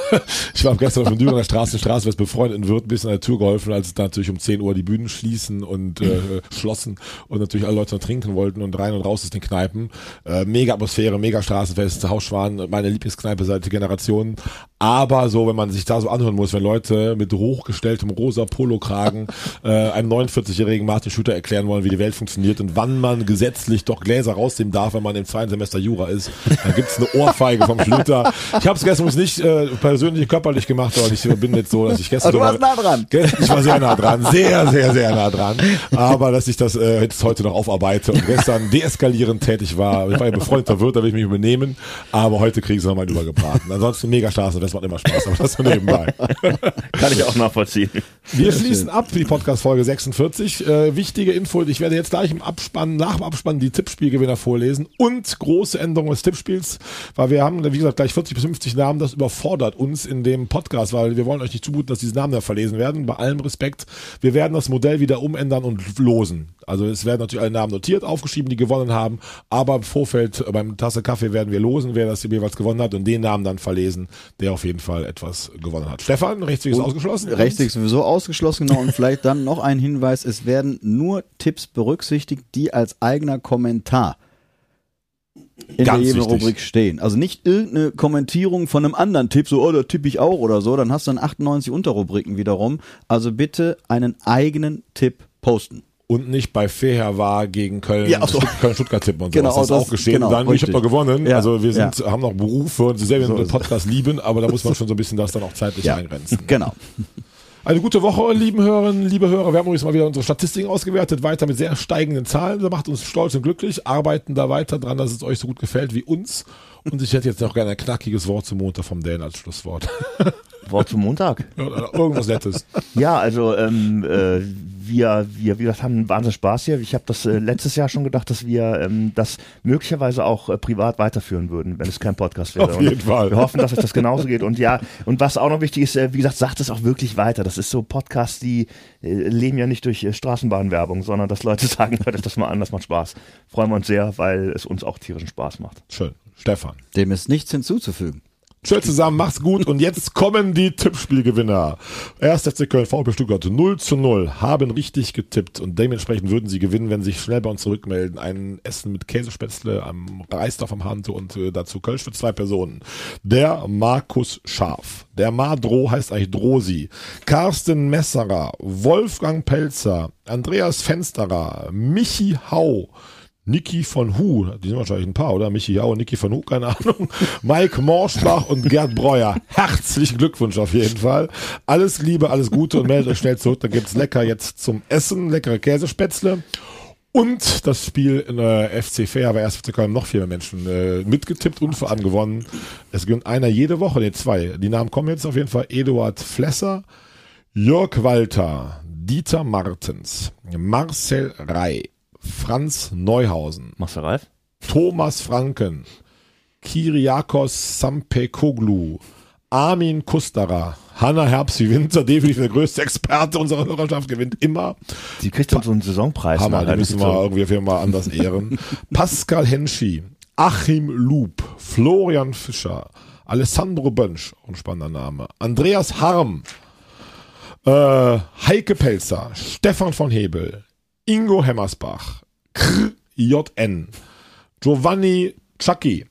[laughs] ich war gestern auf dem Dürener Straße, Straße, befreundet in Wirt, ein bisschen an der Tür geholfen, als natürlich um 10 Uhr die Bühnen schließen und äh, [laughs] schlossen und natürlich alle Leute noch trinken wollten und rein und raus aus den Kneipen. Äh, mega Atmosphäre, mega Straßenfest, Hausschwan, meine Lieblingskneipe seit Generationen. Aber so, wenn man sich da so anhören muss, wenn Leute mit hochgestelltem rosa Polokragen äh, einem 49-jährigen Martin Schütter erklären wollen, wie die Welt funktioniert und wann man gesetzlich doch Gläser rausnehmen darf, wenn man im zweiten Semester Jura ist, dann gibt's eine Ohrfeige vom Schlüter. Ich habe es gestern nicht äh, persönlich körperlich gemacht, aber ich bin jetzt so, dass ich gestern... Aber du warst nah dran. ich war sehr nah dran, sehr, sehr, sehr nah dran. Aber dass ich das äh, jetzt heute noch aufarbeite und gestern deeskalierend tätig war. Ich war ja befreundeter Wirt, da will ich mich übernehmen. Aber heute kriege ich es nochmal übergebraten. Ansonsten mega Straße, das macht immer Spaß. Aber das so nebenbei. Kann ich auch nachvollziehen. Wir schließen ab für die Podcast-Folge 46. Äh, wichtige Info, ich werde jetzt gleich im Abspann, nach dem Abspann die Tippspielgewinner vorlesen und große Änderungen des Tippspiels, weil wir haben, wie gesagt, gleich 40 bis 50 Namen, das überfordert uns in dem Podcast, weil wir wollen euch nicht zumuten, dass diese Namen da verlesen werden, bei allem Respekt. Wir werden das Modell wieder umändern und losen. Also es werden natürlich alle Namen notiert, aufgeschrieben, die gewonnen haben, aber im Vorfeld äh, beim Tasse Kaffee werden wir losen, wer das jeweils gewonnen hat und den Namen dann verlesen, der auf jeden Fall etwas gewonnen hat. Stefan, Rechtsweg ist ausgeschlossen. Rechtsweg sowieso ausgeschlossen, genau. Und vielleicht dann noch ein Hinweis, es werden nur Tipps berücksichtigt, die als eigener Kommentar in Ganz der jeweiligen. Rubrik stehen. Also nicht irgendeine Kommentierung von einem anderen Tipp, so, oh, da tippe ich auch oder so, dann hast du dann 98 Unterrubriken wiederum. Also bitte einen eigenen Tipp posten. Und nicht bei Feher war gegen Köln, Ja, ach so. Stutt- Köln Stuttgart tippen und Genau, sowas. Das ist auch geschehen. genau, dann, ich habe doch gewonnen. Ja, Also wir sind, haben noch Berufe und sehr So den. Podcast lieben, aber da muss man schon so ein bisschen das dann auch zeitlich Ja. eingrenzen. Genau. Eine gute Woche, lieben Hörerinnen, liebe Hörer. Wir haben übrigens mal wieder unsere Statistiken ausgewertet, weiter mit sehr steigenden Zahlen. Das macht uns stolz und glücklich, arbeiten da weiter dran, dass es euch so gut gefällt wie uns. Und ich hätte jetzt noch gerne ein knackiges Wort zum Montag vom Dan als Schlusswort. [laughs] Wort zum Montag. Oder irgendwas Nettes. Ja, also ähm, äh, wir, wir, wir haben wahnsinnig Spaß hier. Ich habe das äh, letztes Jahr schon gedacht, dass wir ähm, das möglicherweise auch äh, privat weiterführen würden, wenn es kein Podcast wäre. Auf jeden und Fall. Wir hoffen, dass euch das genauso geht. Und ja, und was auch noch wichtig ist, äh, wie gesagt, sagt es auch wirklich weiter. Das ist so Podcasts, die äh, leben ja nicht durch äh, Straßenbahnwerbung, sondern dass Leute [laughs] sagen, hört euch das mal an, das macht Spaß. Freuen wir uns sehr, weil es uns auch tierischen Spaß macht. Schön. Stefan. Dem ist nichts hinzuzufügen. Schön zusammen, macht's gut und jetzt kommen die Tippspielgewinner. Erst FC Köln, VfB Stuttgart 0 zu 0, haben richtig getippt und dementsprechend würden sie gewinnen, wenn sie sich schnell bei uns zurückmelden. Ein Essen mit Käsespätzle am Reisdorf am Hante und äh, dazu Kölsch für zwei Personen. Der Markus Scharf, der Madro heißt eigentlich Drosi, Carsten Messerer, Wolfgang Pelzer, Andreas Fensterer, Michi Hau, Niki von Hu, die sind wahrscheinlich ein paar, oder? Michi Jau Niki von Hu, keine Ahnung. [laughs] Mike Morschbach und Gerd Breuer. Herzlichen Glückwunsch auf jeden Fall. Alles Liebe, alles Gute und meldet euch schnell zurück. Da gibt's lecker jetzt zum Essen, leckere Käsespätzle. Und das Spiel in der FC Fair, aber erst FC noch viel mehr Menschen äh, mitgetippt und vor allem gewonnen. Es gewinnt einer jede Woche, nee, zwei. Die Namen kommen jetzt auf jeden Fall. Eduard Flesser, Jörg Walter, Dieter Martens, Marcel Rey, Franz Neuhausen, Machst du Ralf? Thomas Franken, Kyriakos Sampekoglu, Armin Kustara, Hanna Herbst wie Winter, definitiv der größte Experte unserer Hörerschaft, gewinnt immer. Die kriegt dann so einen Saisonpreis. Hammer, nachher. die müssen wir so- irgendwie auf jeden Fall anders ehren. Pascal Henschi, Achim Lub, Florian Fischer, Alessandro Bönsch, ein spannender Name, Andreas Harm, äh, Heike Pelzer, Stefan von Hebel, Ingo Hemmersbach, Kr JN, Giovanni Chucky,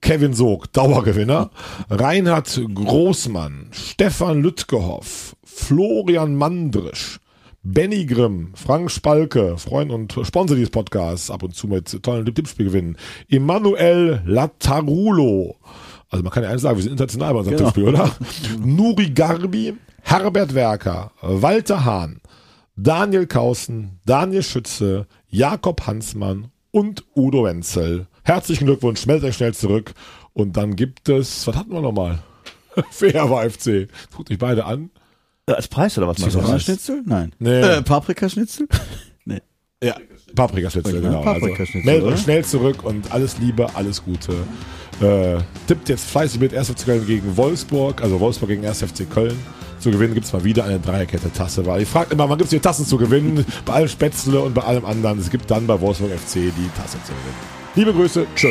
Kevin Sog, Dauergewinner, Reinhard Großmann, Stefan Lütgehoff, Florian Mandrisch, Benny Grimm, Frank Spalke, Freund und Sponsor dieses Podcasts, ab und zu mit tollen Tippspielgewinnen, Emanuel Latarulo, also man kann ja eins sagen, wir sind international bei unserem Genau. Tippspiel, oder? Nuri Garbi, Herbert Werker, Walter Hahn, Daniel Kausen, Daniel Schütze, Jakob Hansmann und Udo Wenzel. Herzlichen Glückwunsch, meldet euch schnell zurück. Und dann gibt es, was hatten wir nochmal? [laughs] Fair war FC. Guckt euch beide an. Äh, Als Preis oder was? Sommerschnitzel? Nein. Nee. Äh, Paprikaschnitzel? [laughs] nee. Ja, Paprikaschnitzel, Ja, genau. Paprikaschnitzel, meldet oder? euch schnell zurück und alles Liebe, alles Gute. Äh, tippt jetzt fleißig mit 1. FC Köln gegen Wolfsburg, also Wolfsburg gegen 1. FC Köln. Zu gewinnen gibt's mal wieder eine Dreierkette Tasse, weil ich fragt immer, wann gibt's die Tassen zu gewinnen? bei allem Spätzle und bei allem anderen. Es gibt dann bei Wolfsburg FC die Tasse zu gewinnen. Liebe Grüße, tschö.